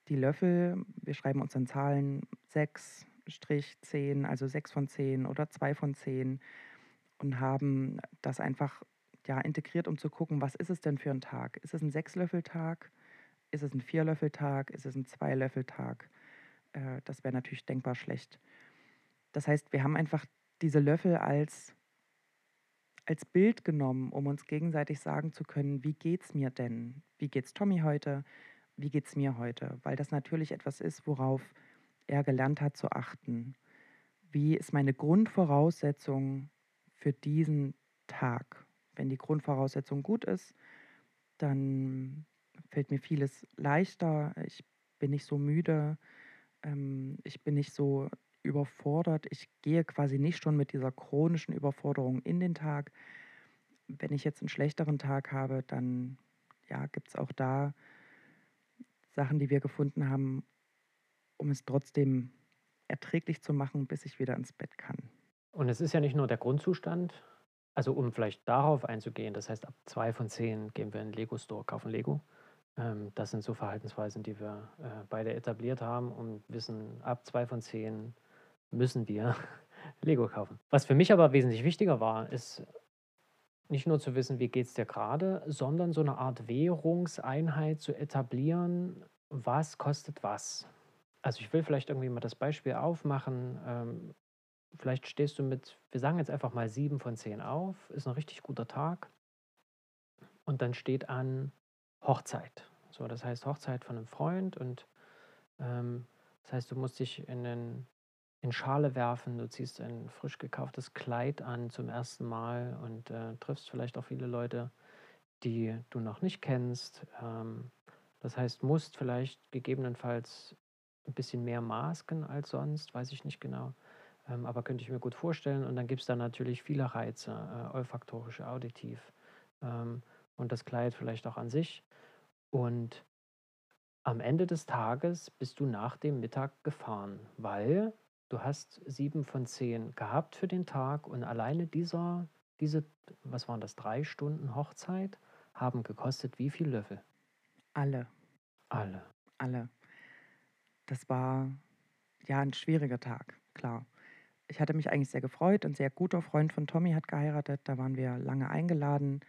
die Löffel, wir schreiben uns in Zahlen 6, Strich 10, also 6 von 10 oder 2 von 10 und haben das einfach ja, integriert, um zu gucken, was ist es denn für ein Tag? Ist es ein Sechs-Löffel-Tag? Ist es ein Vier-Löffel-Tag? Ist es ein Zwei-Löffel-Tag? Äh, das wäre natürlich denkbar schlecht. Das heißt, wir haben einfach diese Löffel als, als Bild genommen, um uns gegenseitig sagen zu können, wie geht's mir denn? Wie geht's Tommy heute? Wie geht's mir heute? Weil das natürlich etwas ist, worauf er gelernt hat zu achten. Wie ist meine Grundvoraussetzung für diesen Tag? Wenn die Grundvoraussetzung gut ist, dann fällt mir vieles leichter. Ich bin nicht so müde. Ähm, ich bin nicht so überfordert. Ich gehe quasi nicht schon mit dieser chronischen Überforderung in den Tag. Wenn ich jetzt einen schlechteren Tag habe, dann ja, gibt es auch da Sachen, die wir gefunden haben, um es trotzdem erträglich zu machen, bis ich wieder ins Bett kann. Und es ist ja nicht nur der Grundzustand, also um vielleicht darauf einzugehen, das heißt, ab zwei von zehn gehen wir in den Lego-Store, kaufen Lego. Ähm, das sind so Verhaltensweisen, die wir äh, beide etabliert haben und wissen, ab zwei von zehn müssen wir Lego kaufen. Was für mich aber wesentlich wichtiger war, ist nicht nur zu wissen, wie geht es dir gerade, sondern so eine Art Währungseinheit zu etablieren, was kostet was. Also ich will vielleicht irgendwie mal das Beispiel aufmachen. Ähm, vielleicht stehst du mit, wir sagen jetzt einfach mal sieben von zehn auf, ist ein richtig guter Tag. Und dann steht an Hochzeit. So, das heißt Hochzeit von einem Freund und ähm, das heißt, du musst dich in einen in Schale werfen, du ziehst ein frisch gekauftes Kleid an zum ersten Mal und äh, triffst vielleicht auch viele Leute, die du noch nicht kennst. Ähm, das heißt, musst vielleicht gegebenenfalls ein bisschen mehr masken als sonst, weiß ich nicht genau. Ähm, aber könnte ich mir gut vorstellen. Und dann gibt es da natürlich viele Reize, äh, olfaktorisch, auditiv. Ähm, und das Kleid vielleicht auch an sich. Und am Ende des Tages bist du nach dem Mittag gefahren, weil Du hast sieben von zehn gehabt für den Tag und alleine dieser, diese, was waren das, drei Stunden Hochzeit haben gekostet wie viel Löffel? Alle. Alle. Alle. Das war ja ein schwieriger Tag, klar. Ich hatte mich eigentlich sehr gefreut. Ein sehr guter Freund von Tommy hat geheiratet. Da waren wir lange eingeladen.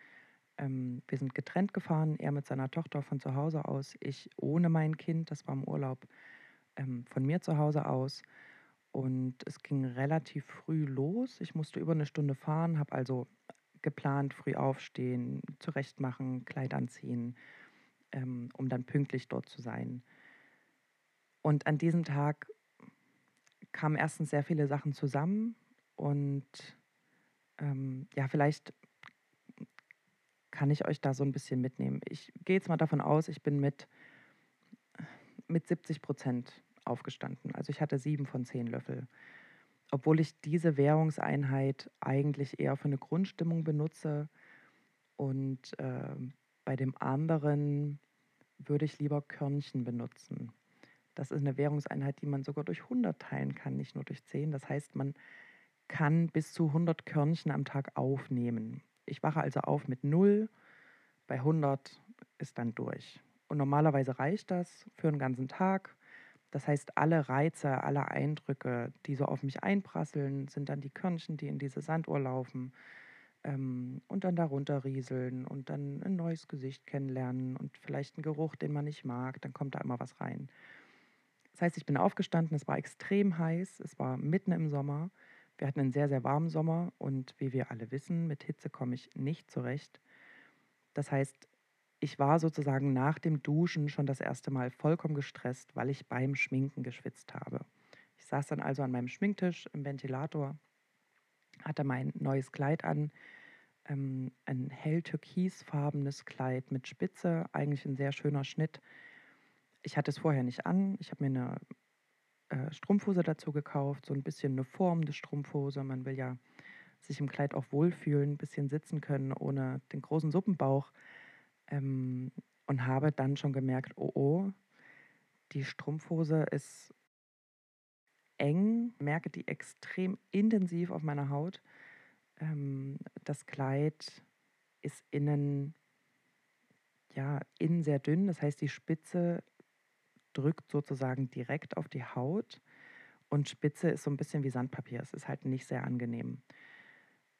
Ähm, wir sind getrennt gefahren. Er mit seiner Tochter von zu Hause aus. Ich ohne mein Kind. Das war im Urlaub ähm, von mir zu Hause aus. Und es ging relativ früh los. Ich musste über eine Stunde fahren, habe also geplant, früh aufstehen, zurechtmachen, Kleid anziehen, ähm, um dann pünktlich dort zu sein. Und an diesem Tag kamen erstens sehr viele Sachen zusammen und ähm, ja, vielleicht kann ich euch da so ein bisschen mitnehmen. Ich gehe jetzt mal davon aus, ich bin mit, mit 70 Prozent aufgestanden. Also ich hatte sieben von zehn Löffel. Obwohl ich diese Währungseinheit eigentlich eher für eine Grundstimmung benutze und äh, bei dem anderen würde ich lieber Körnchen benutzen. Das ist eine Währungseinheit, die man sogar durch 100 teilen kann, nicht nur durch 10. Das heißt, man kann bis zu 100 Körnchen am Tag aufnehmen. Ich wache also auf mit 0, bei 100 ist dann durch. Und normalerweise reicht das für einen ganzen Tag. Das heißt, alle Reize, alle Eindrücke, die so auf mich einprasseln, sind dann die Körnchen, die in diese Sanduhr laufen ähm, und dann darunter rieseln und dann ein neues Gesicht kennenlernen und vielleicht einen Geruch, den man nicht mag, dann kommt da immer was rein. Das heißt, ich bin aufgestanden, es war extrem heiß, es war mitten im Sommer. Wir hatten einen sehr, sehr warmen Sommer und wie wir alle wissen, mit Hitze komme ich nicht zurecht. Das heißt, ich war sozusagen nach dem Duschen schon das erste Mal vollkommen gestresst, weil ich beim Schminken geschwitzt habe. Ich saß dann also an meinem Schminktisch im Ventilator, hatte mein neues Kleid an, ähm, ein hell türkisfarbenes Kleid mit Spitze, eigentlich ein sehr schöner Schnitt. Ich hatte es vorher nicht an. Ich habe mir eine äh, Strumpfhose dazu gekauft, so ein bisschen eine Form der Strumpfhose. Man will ja sich im Kleid auch wohlfühlen, ein bisschen sitzen können, ohne den großen Suppenbauch. Ähm, und habe dann schon gemerkt, oh oh, Die Strumpfhose ist eng, merke die extrem intensiv auf meiner Haut. Ähm, das Kleid ist innen, ja, innen sehr dünn. Das heißt, die Spitze drückt sozusagen direkt auf die Haut. Und Spitze ist so ein bisschen wie Sandpapier. Es ist halt nicht sehr angenehm.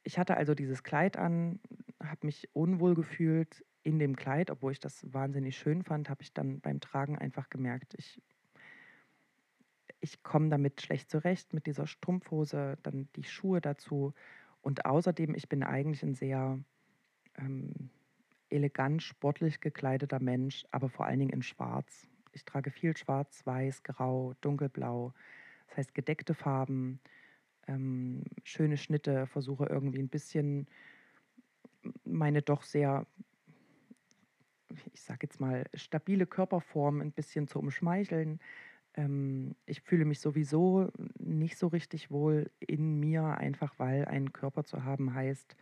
Ich hatte also dieses Kleid an, habe mich unwohl gefühlt in dem Kleid, obwohl ich das wahnsinnig schön fand, habe ich dann beim Tragen einfach gemerkt, ich, ich komme damit schlecht zurecht mit dieser Strumpfhose, dann die Schuhe dazu. Und außerdem, ich bin eigentlich ein sehr ähm, elegant, sportlich gekleideter Mensch, aber vor allen Dingen in Schwarz. Ich trage viel Schwarz, Weiß, Grau, Dunkelblau. Das heißt gedeckte Farben, ähm, schöne Schnitte, versuche irgendwie ein bisschen meine doch sehr, ich sage jetzt mal, stabile Körperform ein bisschen zu umschmeicheln. Ähm, ich fühle mich sowieso nicht so richtig wohl in mir, einfach weil ein Körper zu haben heißt,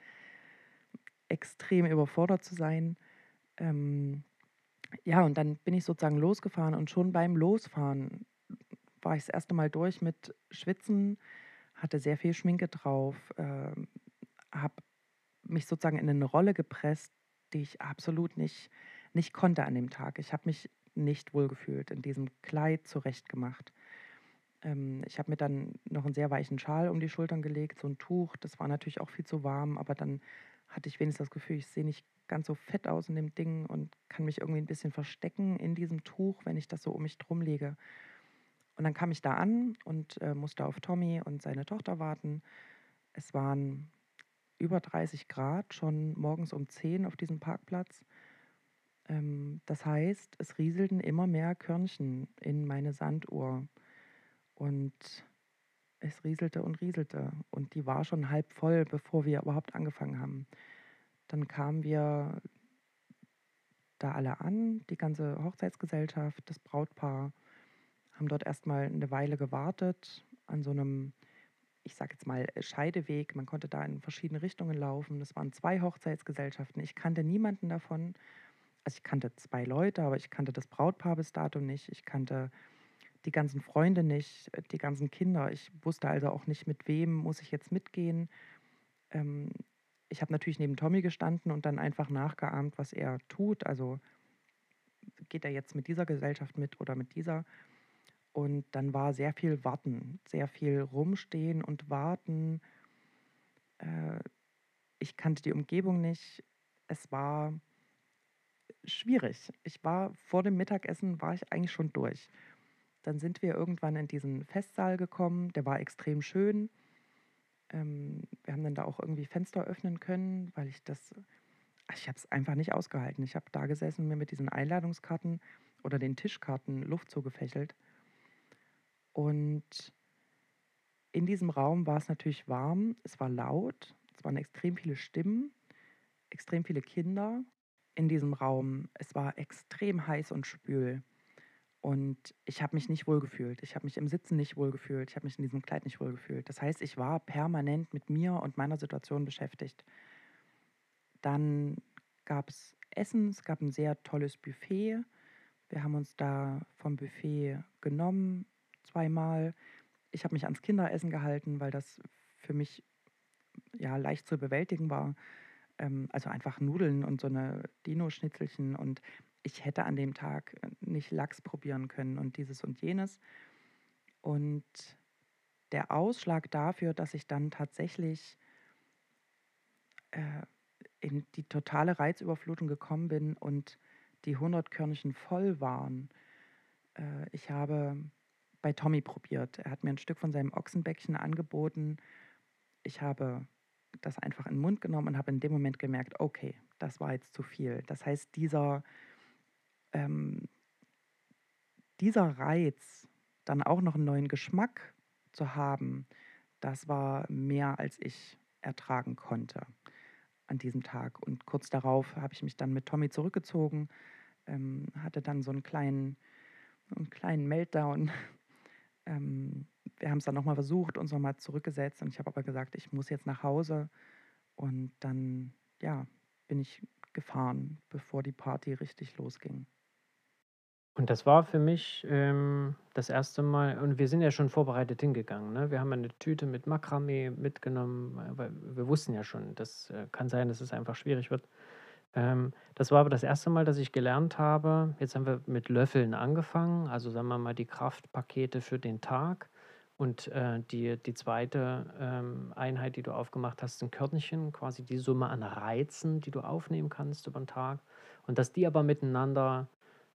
extrem überfordert zu sein. Ähm, ja, und dann bin ich sozusagen losgefahren und schon beim Losfahren war ich das erste Mal durch mit Schwitzen, hatte sehr viel Schminke drauf, äh, habe mich sozusagen in eine Rolle gepresst, die ich absolut nicht, nicht konnte an dem Tag. Ich habe mich nicht wohlgefühlt, in diesem Kleid zurechtgemacht. Ähm, ich habe mir dann noch einen sehr weichen Schal um die Schultern gelegt, so ein Tuch. Das war natürlich auch viel zu warm, aber dann hatte ich wenigstens das Gefühl, ich sehe nicht ganz so fett aus in dem Ding und kann mich irgendwie ein bisschen verstecken in diesem Tuch, wenn ich das so um mich drum lege. Und dann kam ich da an und äh, musste auf Tommy und seine Tochter warten. Es waren über 30 Grad schon morgens um 10 auf diesem Parkplatz. Ähm, das heißt, es rieselten immer mehr Körnchen in meine Sanduhr. Und es rieselte und rieselte. Und die war schon halb voll, bevor wir überhaupt angefangen haben. Dann kamen wir da alle an, die ganze Hochzeitsgesellschaft, das Brautpaar, haben dort erstmal eine Weile gewartet an so einem, ich sage jetzt mal, Scheideweg. Man konnte da in verschiedene Richtungen laufen. Das waren zwei Hochzeitsgesellschaften. Ich kannte niemanden davon. Also ich kannte zwei Leute, aber ich kannte das Brautpaar bis dato nicht. Ich kannte die ganzen Freunde nicht, die ganzen Kinder. Ich wusste also auch nicht, mit wem muss ich jetzt mitgehen. Ähm, ich habe natürlich neben Tommy gestanden und dann einfach nachgeahmt, was er tut. Also geht er jetzt mit dieser Gesellschaft mit oder mit dieser? Und dann war sehr viel Warten, sehr viel Rumstehen und Warten. Äh, ich kannte die Umgebung nicht. Es war schwierig. Ich war vor dem Mittagessen, war ich eigentlich schon durch. Dann sind wir irgendwann in diesen Festsaal gekommen. Der war extrem schön. Ähm, wir haben dann da auch irgendwie Fenster öffnen können, weil ich das, ich habe es einfach nicht ausgehalten. Ich habe da gesessen mir mit diesen Einladungskarten oder den Tischkarten Luft zugefächelt. Und in diesem Raum war es natürlich warm, es war laut, es waren extrem viele Stimmen, extrem viele Kinder in diesem Raum. Es war extrem heiß und spül. Und ich habe mich nicht wohlgefühlt. Ich habe mich im Sitzen nicht wohlgefühlt. Ich habe mich in diesem Kleid nicht wohlgefühlt. Das heißt, ich war permanent mit mir und meiner Situation beschäftigt. Dann gab es Essen, es gab ein sehr tolles Buffet. Wir haben uns da vom Buffet genommen, zweimal. Ich habe mich ans Kinderessen gehalten, weil das für mich ja leicht zu bewältigen war. Ähm, also einfach Nudeln und so eine Dino-Schnitzelchen und ich hätte an dem Tag äh, nicht Lachs probieren können und dieses und jenes. Und der Ausschlag dafür, dass ich dann tatsächlich äh, in die totale Reizüberflutung gekommen bin und die 100 Körnchen voll waren. Äh, ich habe bei Tommy probiert. Er hat mir ein Stück von seinem Ochsenbäckchen angeboten. Ich habe das einfach in den Mund genommen und habe in dem Moment gemerkt, okay, das war jetzt zu viel. Das heißt, dieser ähm, dieser Reiz, dann auch noch einen neuen Geschmack zu haben, das war mehr, als ich ertragen konnte an diesem Tag. Und kurz darauf habe ich mich dann mit Tommy zurückgezogen, ähm, hatte dann so einen kleinen, einen kleinen Meltdown. ähm, wir haben es dann nochmal versucht, uns nochmal zurückgesetzt und ich habe aber gesagt, ich muss jetzt nach Hause. Und dann, ja, bin ich gefahren, bevor die Party richtig losging. Und das war für mich ähm, das erste Mal, und wir sind ja schon vorbereitet hingegangen. Ne? Wir haben eine Tüte mit Makramee mitgenommen, weil wir wussten ja schon, das äh, kann sein, dass es einfach schwierig wird. Ähm, das war aber das erste Mal, dass ich gelernt habe. Jetzt haben wir mit Löffeln angefangen, also sagen wir mal die Kraftpakete für den Tag. Und äh, die, die zweite ähm, Einheit, die du aufgemacht hast, sind Körnchen, quasi die Summe an Reizen, die du aufnehmen kannst über den Tag. Und dass die aber miteinander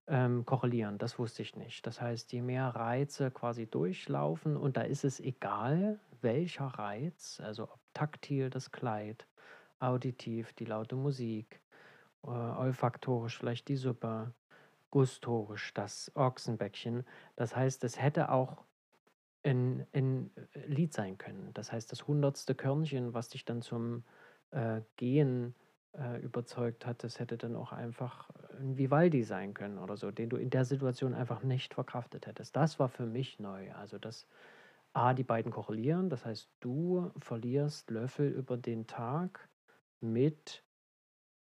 ähm, korrelieren, das wusste ich nicht. Das heißt, je mehr Reize quasi durchlaufen, und da ist es egal, welcher Reiz, also ob taktil das Kleid, auditiv die laute Musik, äh, olfaktorisch vielleicht die Suppe, gustorisch das Ochsenbäckchen. Das heißt, es hätte auch ein, ein Lied sein können. Das heißt, das hundertste Körnchen, was dich dann zum äh, Gehen äh, überzeugt hat, das hätte dann auch einfach ein Vivaldi sein können oder so, den du in der Situation einfach nicht verkraftet hättest. Das war für mich neu. Also, dass A, die beiden korrelieren, das heißt, du verlierst Löffel über den Tag mit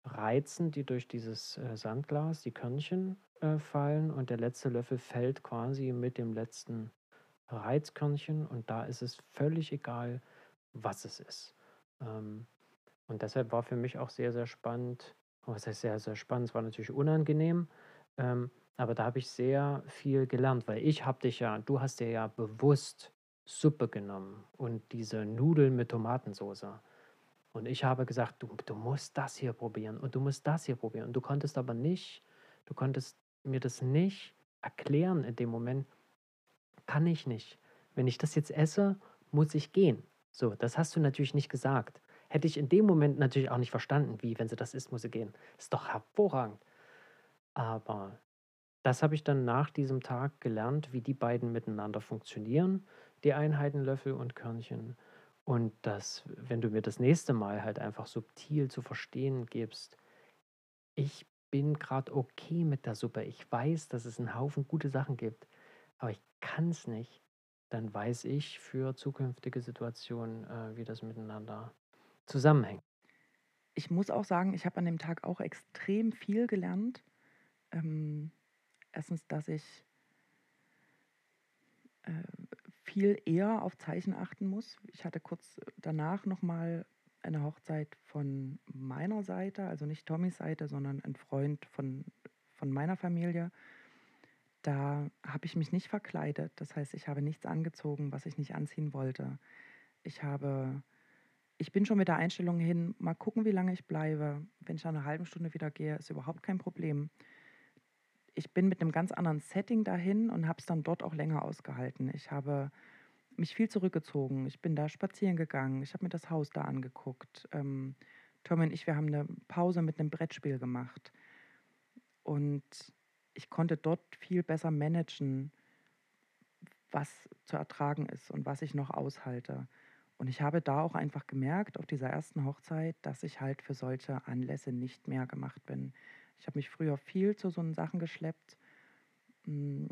Reizen, die durch dieses äh, Sandglas, die Körnchen äh, fallen und der letzte Löffel fällt quasi mit dem letzten Reizkörnchen und da ist es völlig egal, was es ist. Ähm, und deshalb war für mich auch sehr, sehr spannend, was heißt sehr, sehr spannend, es war natürlich unangenehm, ähm, aber da habe ich sehr viel gelernt, weil ich habe dich ja, du hast dir ja bewusst Suppe genommen und diese Nudeln mit Tomatensauce. Und ich habe gesagt, du, du musst das hier probieren und du musst das hier probieren. Und du konntest aber nicht, du konntest mir das nicht erklären in dem Moment, kann ich nicht. Wenn ich das jetzt esse, muss ich gehen. So, das hast du natürlich nicht gesagt. Hätte ich in dem Moment natürlich auch nicht verstanden, wie, wenn sie das isst, muss sie gehen. Ist doch hervorragend. Aber das habe ich dann nach diesem Tag gelernt, wie die beiden miteinander funktionieren, die Einheiten Löffel und Körnchen. Und dass, wenn du mir das nächste Mal halt einfach subtil zu verstehen gibst, ich bin gerade okay mit der Suppe. Ich weiß, dass es einen Haufen gute Sachen gibt, aber ich kann es nicht. Dann weiß ich für zukünftige Situationen, äh, wie das miteinander zusammenhängt. Ich muss auch sagen, ich habe an dem Tag auch extrem viel gelernt. Ähm, erstens, dass ich äh, viel eher auf Zeichen achten muss. Ich hatte kurz danach nochmal eine Hochzeit von meiner Seite, also nicht Tommys Seite, sondern ein Freund von, von meiner Familie. Da habe ich mich nicht verkleidet. Das heißt, ich habe nichts angezogen, was ich nicht anziehen wollte. Ich habe ich bin schon mit der Einstellung hin, mal gucken, wie lange ich bleibe. Wenn ich nach einer halben Stunde wieder gehe, ist überhaupt kein Problem. Ich bin mit einem ganz anderen Setting dahin und habe es dann dort auch länger ausgehalten. Ich habe mich viel zurückgezogen. Ich bin da spazieren gegangen. Ich habe mir das Haus da angeguckt. Ähm, Tom und ich, wir haben eine Pause mit einem Brettspiel gemacht. Und ich konnte dort viel besser managen, was zu ertragen ist und was ich noch aushalte. Und ich habe da auch einfach gemerkt, auf dieser ersten Hochzeit, dass ich halt für solche Anlässe nicht mehr gemacht bin. Ich habe mich früher viel zu so Sachen geschleppt, hm,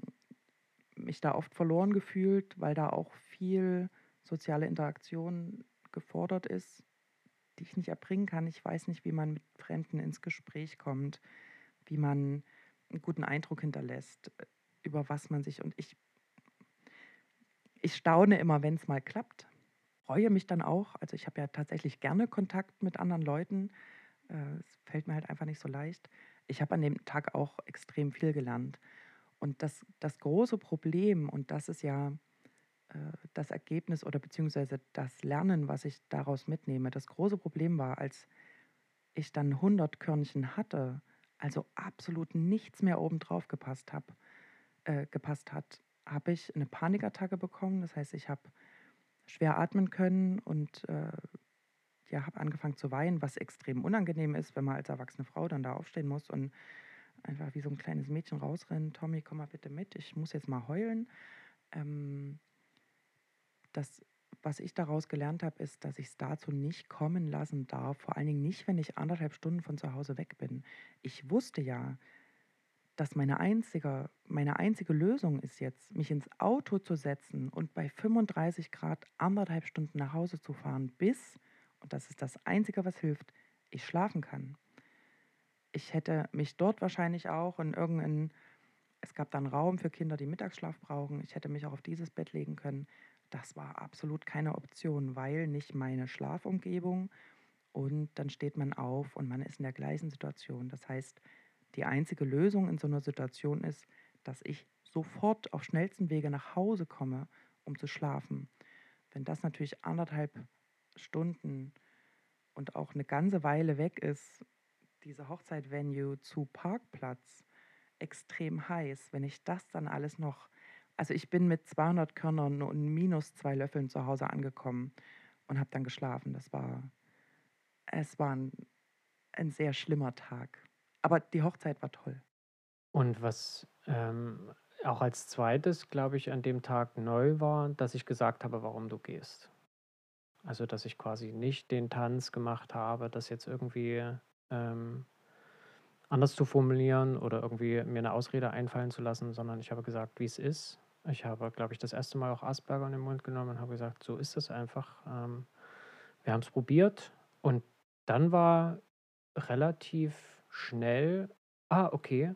mich da oft verloren gefühlt, weil da auch viel soziale Interaktion gefordert ist, die ich nicht erbringen kann. Ich weiß nicht, wie man mit Fremden ins Gespräch kommt, wie man einen guten Eindruck hinterlässt, über was man sich und ich ich staune immer, wenn es mal klappt freue mich dann auch. Also ich habe ja tatsächlich gerne Kontakt mit anderen Leuten. Äh, es fällt mir halt einfach nicht so leicht. Ich habe an dem Tag auch extrem viel gelernt. Und das, das große Problem, und das ist ja äh, das Ergebnis oder beziehungsweise das Lernen, was ich daraus mitnehme, das große Problem war, als ich dann 100 Körnchen hatte, also absolut nichts mehr obendrauf gepasst, hab, äh, gepasst hat, habe ich eine Panikattacke bekommen. Das heißt, ich habe schwer atmen können und äh, ja, habe angefangen zu weinen, was extrem unangenehm ist, wenn man als erwachsene Frau dann da aufstehen muss und einfach wie so ein kleines Mädchen rausrennt. Tommy, komm mal bitte mit, ich muss jetzt mal heulen. Ähm, das, was ich daraus gelernt habe, ist, dass ich es dazu nicht kommen lassen darf, vor allen Dingen nicht, wenn ich anderthalb Stunden von zu Hause weg bin. Ich wusste ja, dass meine einzige, meine einzige Lösung ist jetzt, mich ins Auto zu setzen und bei 35 Grad anderthalb Stunden nach Hause zu fahren, bis, und das ist das Einzige, was hilft, ich schlafen kann. Ich hätte mich dort wahrscheinlich auch in irgendein Es gab dann Raum für Kinder, die Mittagsschlaf brauchen. Ich hätte mich auch auf dieses Bett legen können. Das war absolut keine Option, weil nicht meine Schlafumgebung. Und dann steht man auf und man ist in der gleichen Situation. Das heißt, die einzige Lösung in so einer Situation ist, dass ich sofort auf schnellstem Wege nach Hause komme, um zu schlafen. Wenn das natürlich anderthalb Stunden und auch eine ganze Weile weg ist, diese Hochzeitvenue zu Parkplatz, extrem heiß, wenn ich das dann alles noch, also ich bin mit 200 Körnern und minus zwei Löffeln zu Hause angekommen und habe dann geschlafen. Das war, es war ein, ein sehr schlimmer Tag. Aber die Hochzeit war toll. Und was ähm, auch als zweites, glaube ich, an dem Tag neu war, dass ich gesagt habe, warum du gehst. Also, dass ich quasi nicht den Tanz gemacht habe, das jetzt irgendwie ähm, anders zu formulieren oder irgendwie mir eine Ausrede einfallen zu lassen, sondern ich habe gesagt, wie es ist. Ich habe, glaube ich, das erste Mal auch Asperger in den Mund genommen und habe gesagt, so ist es einfach. Ähm, wir haben es probiert und dann war relativ schnell, ah, okay,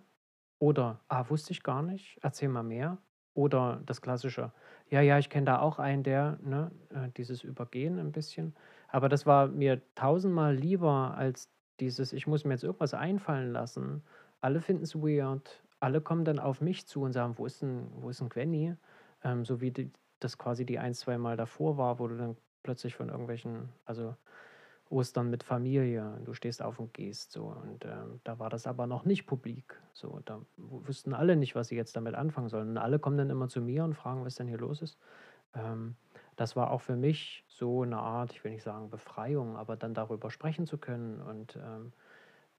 oder, ah, wusste ich gar nicht, erzähl mal mehr. Oder das klassische, ja, ja, ich kenne da auch einen, der, ne, äh, dieses Übergehen ein bisschen. Aber das war mir tausendmal lieber als dieses, ich muss mir jetzt irgendwas einfallen lassen. Alle finden es weird. Alle kommen dann auf mich zu und sagen, wo ist denn, wo ist denn Gwenny? Ähm, so wie die, das quasi die ein, zwei Mal davor war, wo du dann plötzlich von irgendwelchen, also Ostern mit Familie, du stehst auf und gehst so. Und ähm, da war das aber noch nicht publik. So, da wussten alle nicht, was sie jetzt damit anfangen sollen. Und alle kommen dann immer zu mir und fragen, was denn hier los ist. Ähm, das war auch für mich so eine Art, ich will nicht sagen Befreiung, aber dann darüber sprechen zu können und ähm,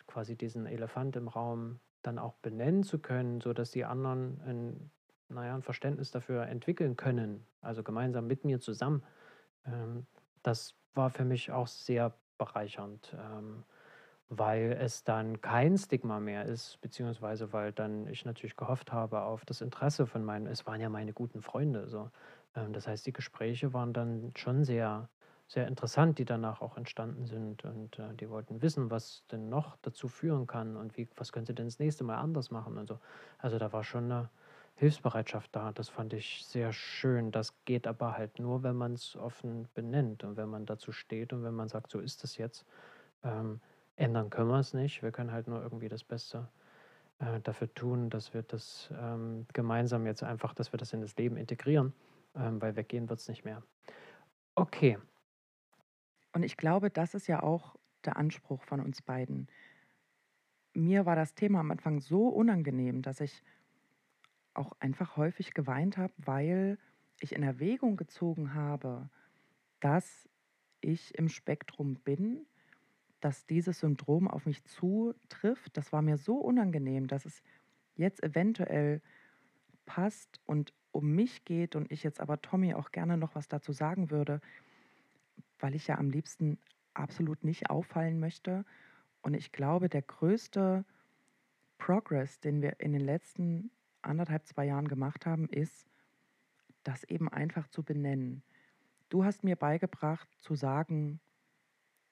quasi diesen Elefant im Raum dann auch benennen zu können, sodass die anderen ein, naja, ein Verständnis dafür entwickeln können, also gemeinsam mit mir zusammen. Ähm, das war für mich auch sehr bereichernd, ähm, weil es dann kein Stigma mehr ist, beziehungsweise weil dann ich natürlich gehofft habe auf das Interesse von meinen, es waren ja meine guten Freunde, so. Ähm, das heißt, die Gespräche waren dann schon sehr, sehr interessant, die danach auch entstanden sind und äh, die wollten wissen, was denn noch dazu führen kann und wie, was könnte denn das nächste Mal anders machen und so. Also da war schon eine Hilfsbereitschaft da. Das fand ich sehr schön. Das geht aber halt nur, wenn man es offen benennt und wenn man dazu steht und wenn man sagt, so ist es jetzt. Ähm, ändern können wir es nicht. Wir können halt nur irgendwie das Beste äh, dafür tun, dass wir das ähm, gemeinsam jetzt einfach, dass wir das in das Leben integrieren, ähm, weil weggehen wird es nicht mehr. Okay. Und ich glaube, das ist ja auch der Anspruch von uns beiden. Mir war das Thema am Anfang so unangenehm, dass ich auch einfach häufig geweint habe, weil ich in Erwägung gezogen habe, dass ich im Spektrum bin, dass dieses Syndrom auf mich zutrifft. Das war mir so unangenehm, dass es jetzt eventuell passt und um mich geht und ich jetzt aber Tommy auch gerne noch was dazu sagen würde, weil ich ja am liebsten absolut nicht auffallen möchte. Und ich glaube, der größte Progress, den wir in den letzten anderthalb, zwei Jahren gemacht haben, ist, das eben einfach zu benennen. Du hast mir beigebracht zu sagen,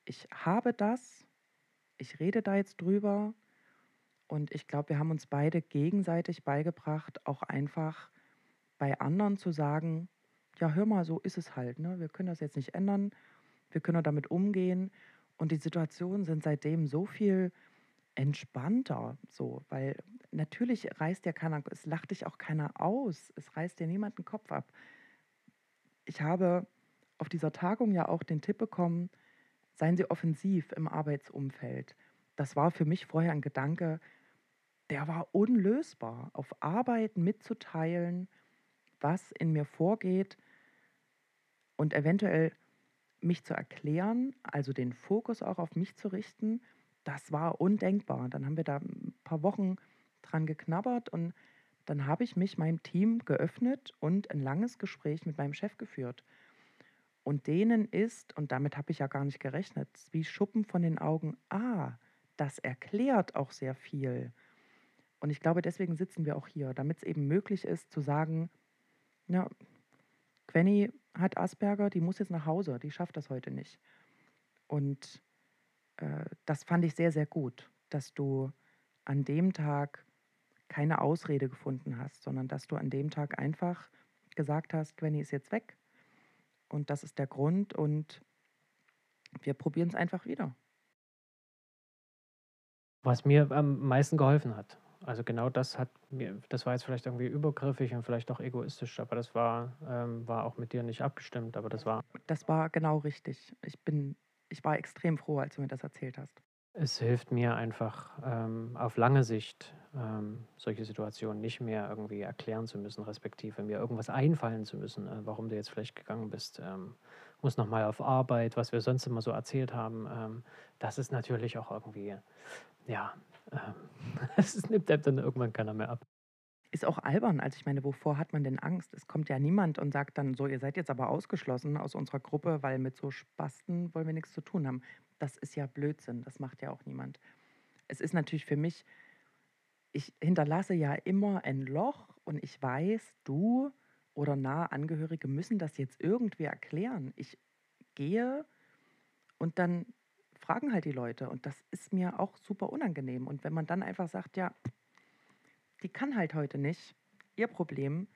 ich habe das, ich rede da jetzt drüber und ich glaube, wir haben uns beide gegenseitig beigebracht, auch einfach bei anderen zu sagen, ja, hör mal, so ist es halt, ne? wir können das jetzt nicht ändern, wir können damit umgehen und die Situationen sind seitdem so viel entspannter, so, weil natürlich reißt ja keiner, es lacht dich auch keiner aus, es reißt dir niemand den Kopf ab. Ich habe auf dieser Tagung ja auch den Tipp bekommen, seien Sie offensiv im Arbeitsumfeld. Das war für mich vorher ein Gedanke, der war unlösbar, auf Arbeit mitzuteilen, was in mir vorgeht und eventuell mich zu erklären, also den Fokus auch auf mich zu richten das war undenkbar. Dann haben wir da ein paar Wochen dran geknabbert und dann habe ich mich meinem Team geöffnet und ein langes Gespräch mit meinem Chef geführt. Und denen ist, und damit habe ich ja gar nicht gerechnet, wie Schuppen von den Augen, ah, das erklärt auch sehr viel. Und ich glaube, deswegen sitzen wir auch hier, damit es eben möglich ist zu sagen, ja, Gwenny hat Asperger, die muss jetzt nach Hause, die schafft das heute nicht. Und äh, das fand ich sehr, sehr gut, dass du an dem Tag keine Ausrede gefunden hast, sondern dass du an dem Tag einfach gesagt hast, Gwenny ist jetzt weg und das ist der Grund und wir probieren es einfach wieder. Was mir am meisten geholfen hat. Also genau das hat mir, das war jetzt vielleicht irgendwie übergriffig und vielleicht auch egoistisch, aber das war, ähm, war auch mit dir nicht abgestimmt, aber das war. Das war genau richtig. Ich bin, ich war extrem froh, als du mir das erzählt hast. Es hilft mir einfach ähm, auf lange Sicht ähm, solche Situationen nicht mehr irgendwie erklären zu müssen, respektive mir irgendwas einfallen zu müssen, äh, warum du jetzt vielleicht gegangen bist. Ähm, muss nochmal auf Arbeit, was wir sonst immer so erzählt haben. Ähm, das ist natürlich auch irgendwie, ja, es nimmt einem dann irgendwann keiner mehr ab. Ist auch albern. Also ich meine, wovor hat man denn Angst? Es kommt ja niemand und sagt dann so, ihr seid jetzt aber ausgeschlossen aus unserer Gruppe, weil mit so Spasten wollen wir nichts zu tun haben. Das ist ja Blödsinn. Das macht ja auch niemand. Es ist natürlich für mich, ich hinterlasse ja immer ein Loch und ich weiß, du oder nahe Angehörige müssen das jetzt irgendwie erklären. Ich gehe und dann fragen halt die Leute und das ist mir auch super unangenehm. Und wenn man dann einfach sagt, ja, die kann halt heute nicht, ihr Problem,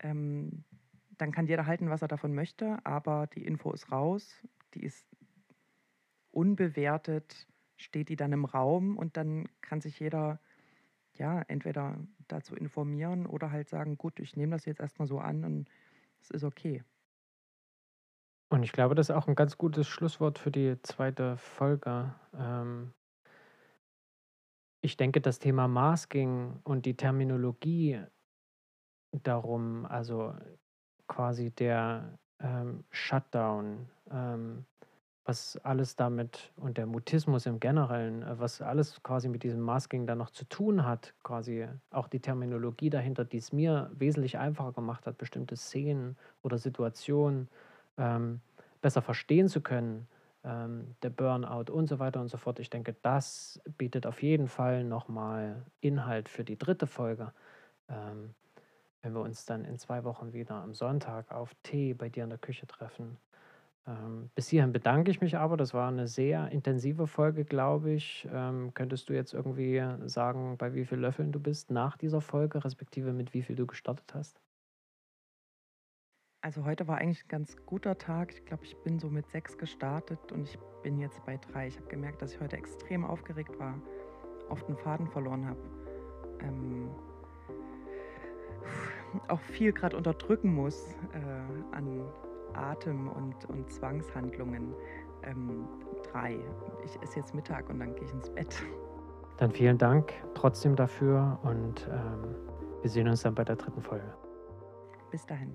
ähm, dann kann jeder halten, was er davon möchte, aber die Info ist raus, die ist unbewertet, steht die dann im Raum und dann kann sich jeder ja entweder dazu informieren oder halt sagen, gut, ich nehme das jetzt erstmal so an und es ist okay. Und ich glaube, das ist auch ein ganz gutes Schlusswort für die zweite Folge. Ähm, ich denke, das Thema Masking und die Terminologie darum, also quasi der ähm, Shutdown, ähm, was alles damit und der Mutismus im Generellen, äh, was alles quasi mit diesem Masking dann noch zu tun hat, quasi auch die Terminologie dahinter, die es mir wesentlich einfacher gemacht hat, bestimmte Szenen oder Situationen ähm, besser verstehen zu können ähm, der Burnout und so weiter und so fort. Ich denke, das bietet auf jeden Fall nochmal Inhalt für die dritte Folge. Ähm, wenn wir uns dann in zwei Wochen wieder am Sonntag auf Tee bei dir in der Küche treffen. Ähm, bis hierhin bedanke ich mich aber. Das war eine sehr intensive Folge, glaube ich. Ähm, könntest du jetzt irgendwie sagen, bei wie vielen Löffeln du bist nach dieser Folge, respektive mit wie viel du gestartet hast? Also heute war eigentlich ein ganz guter Tag. Ich glaube, ich bin so mit sechs gestartet und ich bin jetzt bei drei. Ich habe gemerkt, dass ich heute extrem aufgeregt war, oft einen Faden verloren habe. Ähm, auch viel gerade unterdrücken muss äh, an Atem und, und Zwangshandlungen. Ähm, drei. Ich esse jetzt Mittag und dann gehe ich ins Bett. Dann vielen Dank trotzdem dafür und ähm, wir sehen uns dann bei der dritten Folge. Bis dahin.